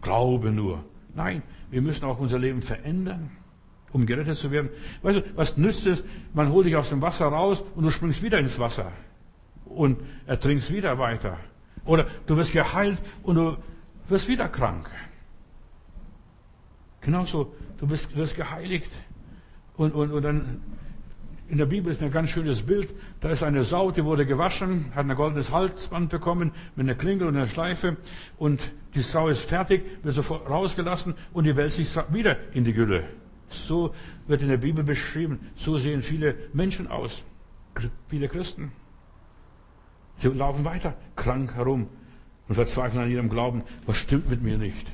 Glaube nur. Nein, wir müssen auch unser Leben verändern, um gerettet zu werden. Weißt du, was nützt es? Man holt dich aus dem Wasser raus und du springst wieder ins Wasser und ertrinkst wieder weiter. Oder du wirst geheilt und du wirst wieder krank. Genauso, du wirst, wirst geheiligt und, und, und dann in der Bibel ist ein ganz schönes Bild. Da ist eine Sau, die wurde gewaschen, hat ein goldenes Halsband bekommen mit einer Klingel und einer Schleife und die Sau ist fertig, wird sofort rausgelassen und die wälzt sich wieder in die Gülle. So wird in der Bibel beschrieben. So sehen viele Menschen aus. Viele Christen. Sie laufen weiter krank herum und verzweifeln an ihrem Glauben. Was stimmt mit mir nicht?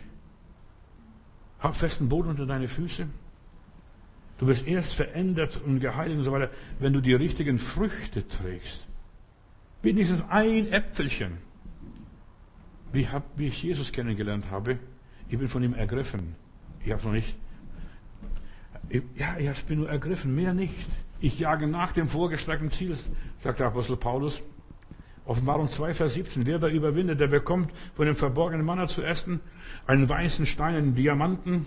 Hab festen Boden unter deine Füße. Du wirst erst verändert und geheiligt und so weiter, wenn du die richtigen Früchte trägst. Wenigstens ein Äpfelchen. Wie, hab, wie ich Jesus kennengelernt habe, ich bin von ihm ergriffen. Ich habe noch nicht. Ich, ja, ich bin nur ergriffen, mehr nicht. Ich jage nach dem vorgestreckten Ziel, sagt der Apostel Paulus. Offenbarung 2, Vers 17. Wer da überwindet, der bekommt von dem verborgenen Manna zu essen einen weißen Stein, einen Diamanten,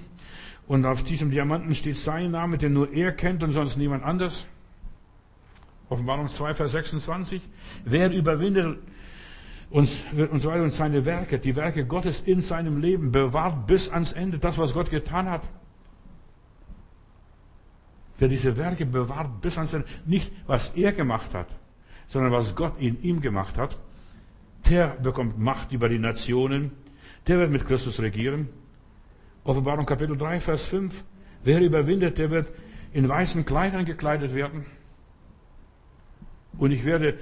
und auf diesem Diamanten steht sein Name, den nur er kennt und sonst niemand anders. Offenbarung 2, Vers 26. Wer überwindet uns und weiter und seine Werke, die Werke Gottes in seinem Leben bewahrt bis ans Ende, das, was Gott getan hat. Wer diese Werke bewahrt bis ans Ende, nicht was er gemacht hat, sondern was Gott in ihm gemacht hat, der bekommt Macht über die Nationen, der wird mit Christus regieren. Offenbarung Kapitel 3, Vers 5. Wer überwindet, der wird in weißen Kleidern gekleidet werden. Und ich werde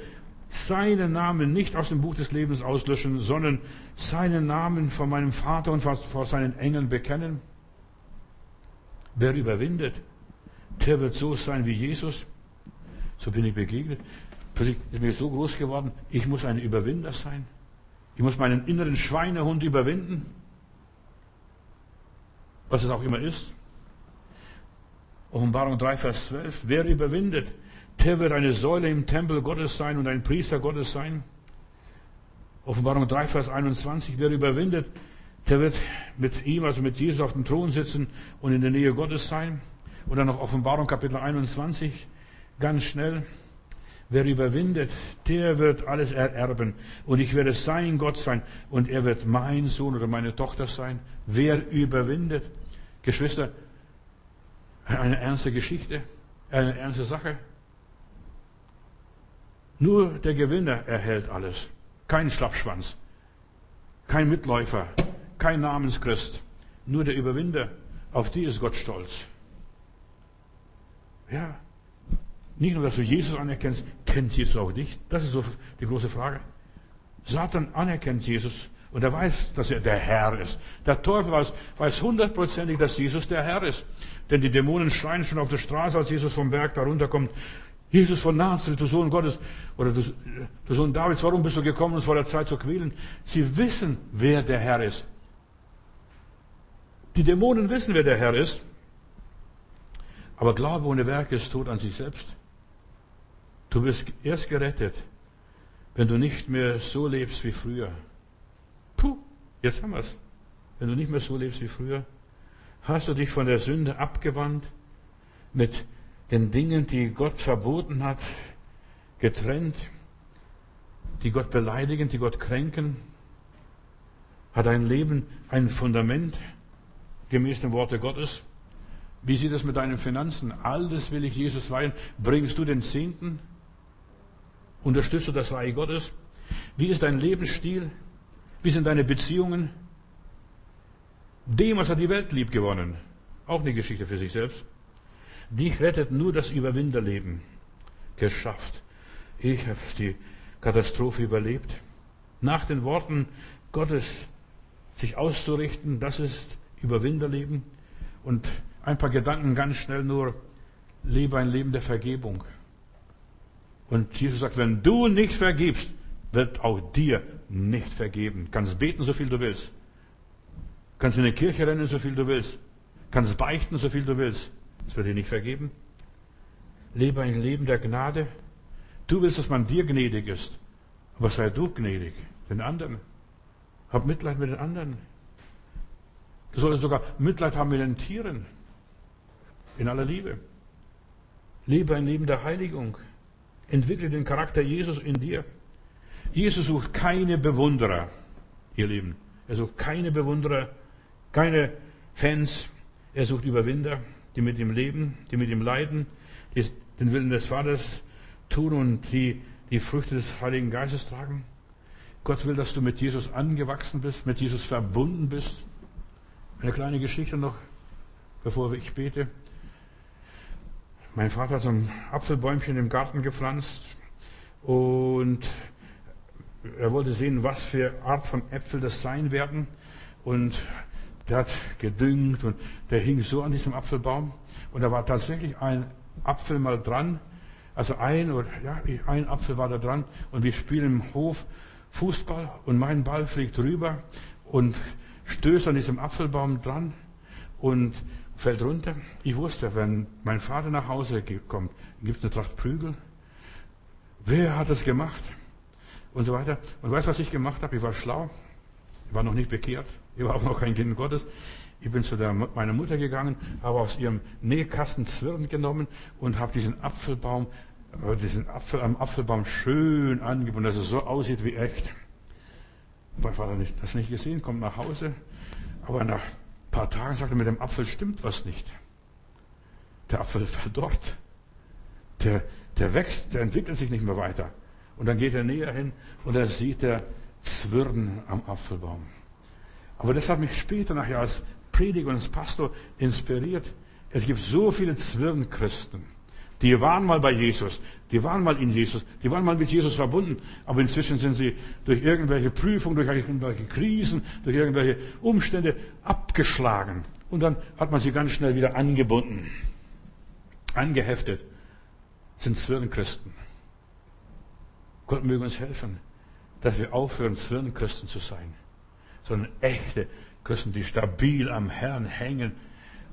seinen Namen nicht aus dem Buch des Lebens auslöschen, sondern seinen Namen von meinem Vater und vor seinen Engeln bekennen. Wer überwindet, der wird so sein wie Jesus. So bin ich begegnet. Plötzlich ist mir so groß geworden, ich muss ein Überwinder sein. Ich muss meinen inneren Schweinehund überwinden was es auch immer ist. Offenbarung 3, Vers 12. Wer überwindet, der wird eine Säule im Tempel Gottes sein und ein Priester Gottes sein. Offenbarung 3, Vers 21. Wer überwindet, der wird mit ihm, also mit Jesus auf dem Thron sitzen und in der Nähe Gottes sein. Dann noch Offenbarung Kapitel 21, ganz schnell. Wer überwindet, der wird alles ererben. Und ich werde sein Gott sein. Und er wird mein Sohn oder meine Tochter sein. Wer überwindet, Geschwister, eine ernste Geschichte, eine ernste Sache. Nur der Gewinner erhält alles. Kein Schlappschwanz, kein Mitläufer, kein Namenschrist. Nur der Überwinder, auf die ist Gott stolz. Ja, nicht nur, dass du Jesus anerkennst, kennt Jesus auch dich? Das ist so die große Frage. Satan anerkennt Jesus und er weiß, dass er der Herr ist. Der Teufel weiß, weiß hundertprozentig, dass Jesus der Herr ist. Denn die Dämonen schreien schon auf der Straße, als Jesus vom Berg da runterkommt. Jesus von Nazareth, du Sohn Gottes, oder du, du Sohn Davids, warum bist du gekommen, uns vor der Zeit zu quälen? Sie wissen, wer der Herr ist. Die Dämonen wissen, wer der Herr ist. Aber Glaube ohne Werke ist Tod an sich selbst. Du wirst erst gerettet, wenn du nicht mehr so lebst wie früher. Jetzt haben wir es. Wenn du nicht mehr so lebst wie früher, hast du dich von der Sünde abgewandt, mit den Dingen, die Gott verboten hat, getrennt, die Gott beleidigen, die Gott kränken, hat dein Leben ein Fundament gemäß dem Worte Gottes? Wie sieht es mit deinen Finanzen? Alles will ich Jesus weihen. Bringst du den Zehnten? Unterstützt du das Reich Gottes? Wie ist dein Lebensstil? Wie sind deine Beziehungen? Demas hat die Welt lieb gewonnen. Auch eine Geschichte für sich selbst. Dich rettet nur das Überwinderleben. Geschafft. Ich habe die Katastrophe überlebt. Nach den Worten Gottes sich auszurichten, das ist Überwinderleben. Und ein paar Gedanken ganz schnell nur, lebe ein Leben der Vergebung. Und Jesus sagt, wenn du nicht vergibst, wird auch dir nicht vergeben. Kannst beten, so viel du willst. Kannst in die Kirche rennen, so viel du willst. Kannst beichten, so viel du willst. Es wird dir nicht vergeben. Lebe ein Leben der Gnade. Du willst, dass man dir gnädig ist. Aber sei du gnädig den anderen. Hab Mitleid mit den anderen. Du solltest sogar Mitleid haben mit den Tieren. In aller Liebe. Lebe ein Leben der Heiligung. Entwickle den Charakter Jesus in dir. Jesus sucht keine Bewunderer, ihr Lieben. Er sucht keine Bewunderer, keine Fans. Er sucht Überwinder, die mit ihm leben, die mit ihm leiden, die den Willen des Vaters tun und die die Früchte des Heiligen Geistes tragen. Gott will, dass du mit Jesus angewachsen bist, mit Jesus verbunden bist. Eine kleine Geschichte noch, bevor ich bete. Mein Vater hat so ein Apfelbäumchen im Garten gepflanzt und er wollte sehen, was für Art von Äpfel das sein werden. Und der hat gedüngt und der hing so an diesem Apfelbaum. Und da war tatsächlich ein Apfel mal dran. Also ein oder ja, ein Apfel war da dran. Und wir spielen im Hof Fußball und mein Ball fliegt rüber und stößt an diesem Apfelbaum dran und fällt runter. Ich wusste, wenn mein Vater nach Hause kommt, gibt es eine Tracht Prügel. Wer hat das gemacht? Und so weiter. Und weißt du, was ich gemacht habe? Ich war schlau. Ich war noch nicht bekehrt. Ich war auch noch kein Kind Gottes. Ich bin zu der, meiner Mutter gegangen, habe aus ihrem Nähkasten Zwirn genommen und habe diesen Apfelbaum, äh, diesen Apfel am Apfelbaum schön angebunden, dass es so aussieht wie echt. Mein Vater hat das nicht gesehen, kommt nach Hause. Aber nach ein paar Tagen sagt er, mit dem Apfel stimmt was nicht. Der Apfel verdorrt. Der, der wächst, der entwickelt sich nicht mehr weiter. Und dann geht er näher hin und da sieht er Zwirn am Apfelbaum. Aber das hat mich später nachher als Prediger und als Pastor inspiriert. Es gibt so viele Zwirnchristen. Die waren mal bei Jesus, die waren mal in Jesus, die waren mal mit Jesus verbunden, aber inzwischen sind sie durch irgendwelche Prüfungen, durch irgendwelche Krisen, durch irgendwelche Umstände abgeschlagen. Und dann hat man sie ganz schnell wieder angebunden, angeheftet. Sind Zwirnchristen. Gott möge uns helfen, dass wir aufhören, Zwirnchristen zu sein, sondern echte Christen, die stabil am Herrn hängen,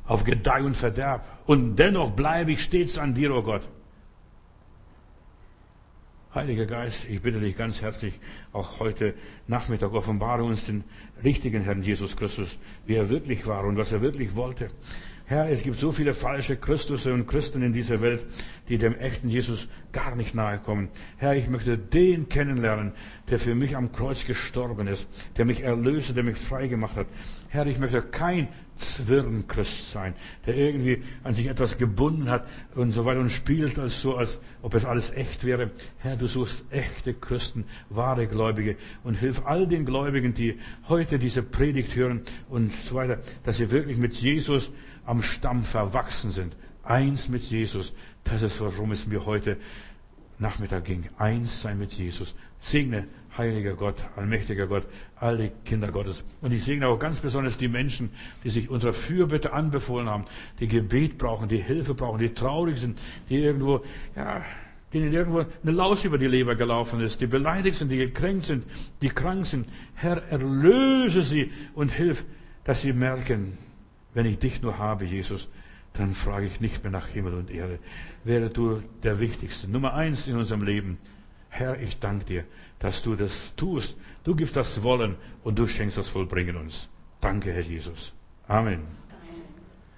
auf Gedeih und Verderb. Und dennoch bleibe ich stets an dir, o oh Gott. Heiliger Geist, ich bitte dich ganz herzlich, auch heute Nachmittag offenbare uns den richtigen Herrn Jesus Christus, wie er wirklich war und was er wirklich wollte. Herr, es gibt so viele falsche Christusse und Christen in dieser Welt, die dem echten Jesus gar nicht nahe kommen. Herr, ich möchte den kennenlernen, der für mich am Kreuz gestorben ist, der mich erlöste, der mich frei gemacht hat. Herr, ich möchte kein Zwirrenchrist sein, der irgendwie an sich etwas gebunden hat und so weiter und spielt als so, als ob es alles echt wäre. Herr, du suchst echte Christen, wahre Gläubige und hilf all den Gläubigen, die heute diese Predigt hören und so weiter, dass sie wirklich mit Jesus am Stamm verwachsen sind. Eins mit Jesus. Das ist, warum es mir heute Nachmittag ging. Eins sein mit Jesus. Segne, heiliger Gott, allmächtiger Gott, alle Kinder Gottes. Und ich segne auch ganz besonders die Menschen, die sich unserer Fürbitte anbefohlen haben, die Gebet brauchen, die Hilfe brauchen, die traurig sind, die irgendwo, ja, denen irgendwo eine Laus über die Leber gelaufen ist, die beleidigt sind, die gekränkt sind, die krank sind. Herr, erlöse sie und hilf, dass sie merken, wenn ich dich nur habe, Jesus, dann frage ich nicht mehr nach Himmel und Erde. Wäre du der Wichtigste, Nummer eins in unserem Leben. Herr, ich danke dir, dass du das tust. Du gibst das Wollen und du schenkst das Vollbringen uns. Danke, Herr Jesus. Amen.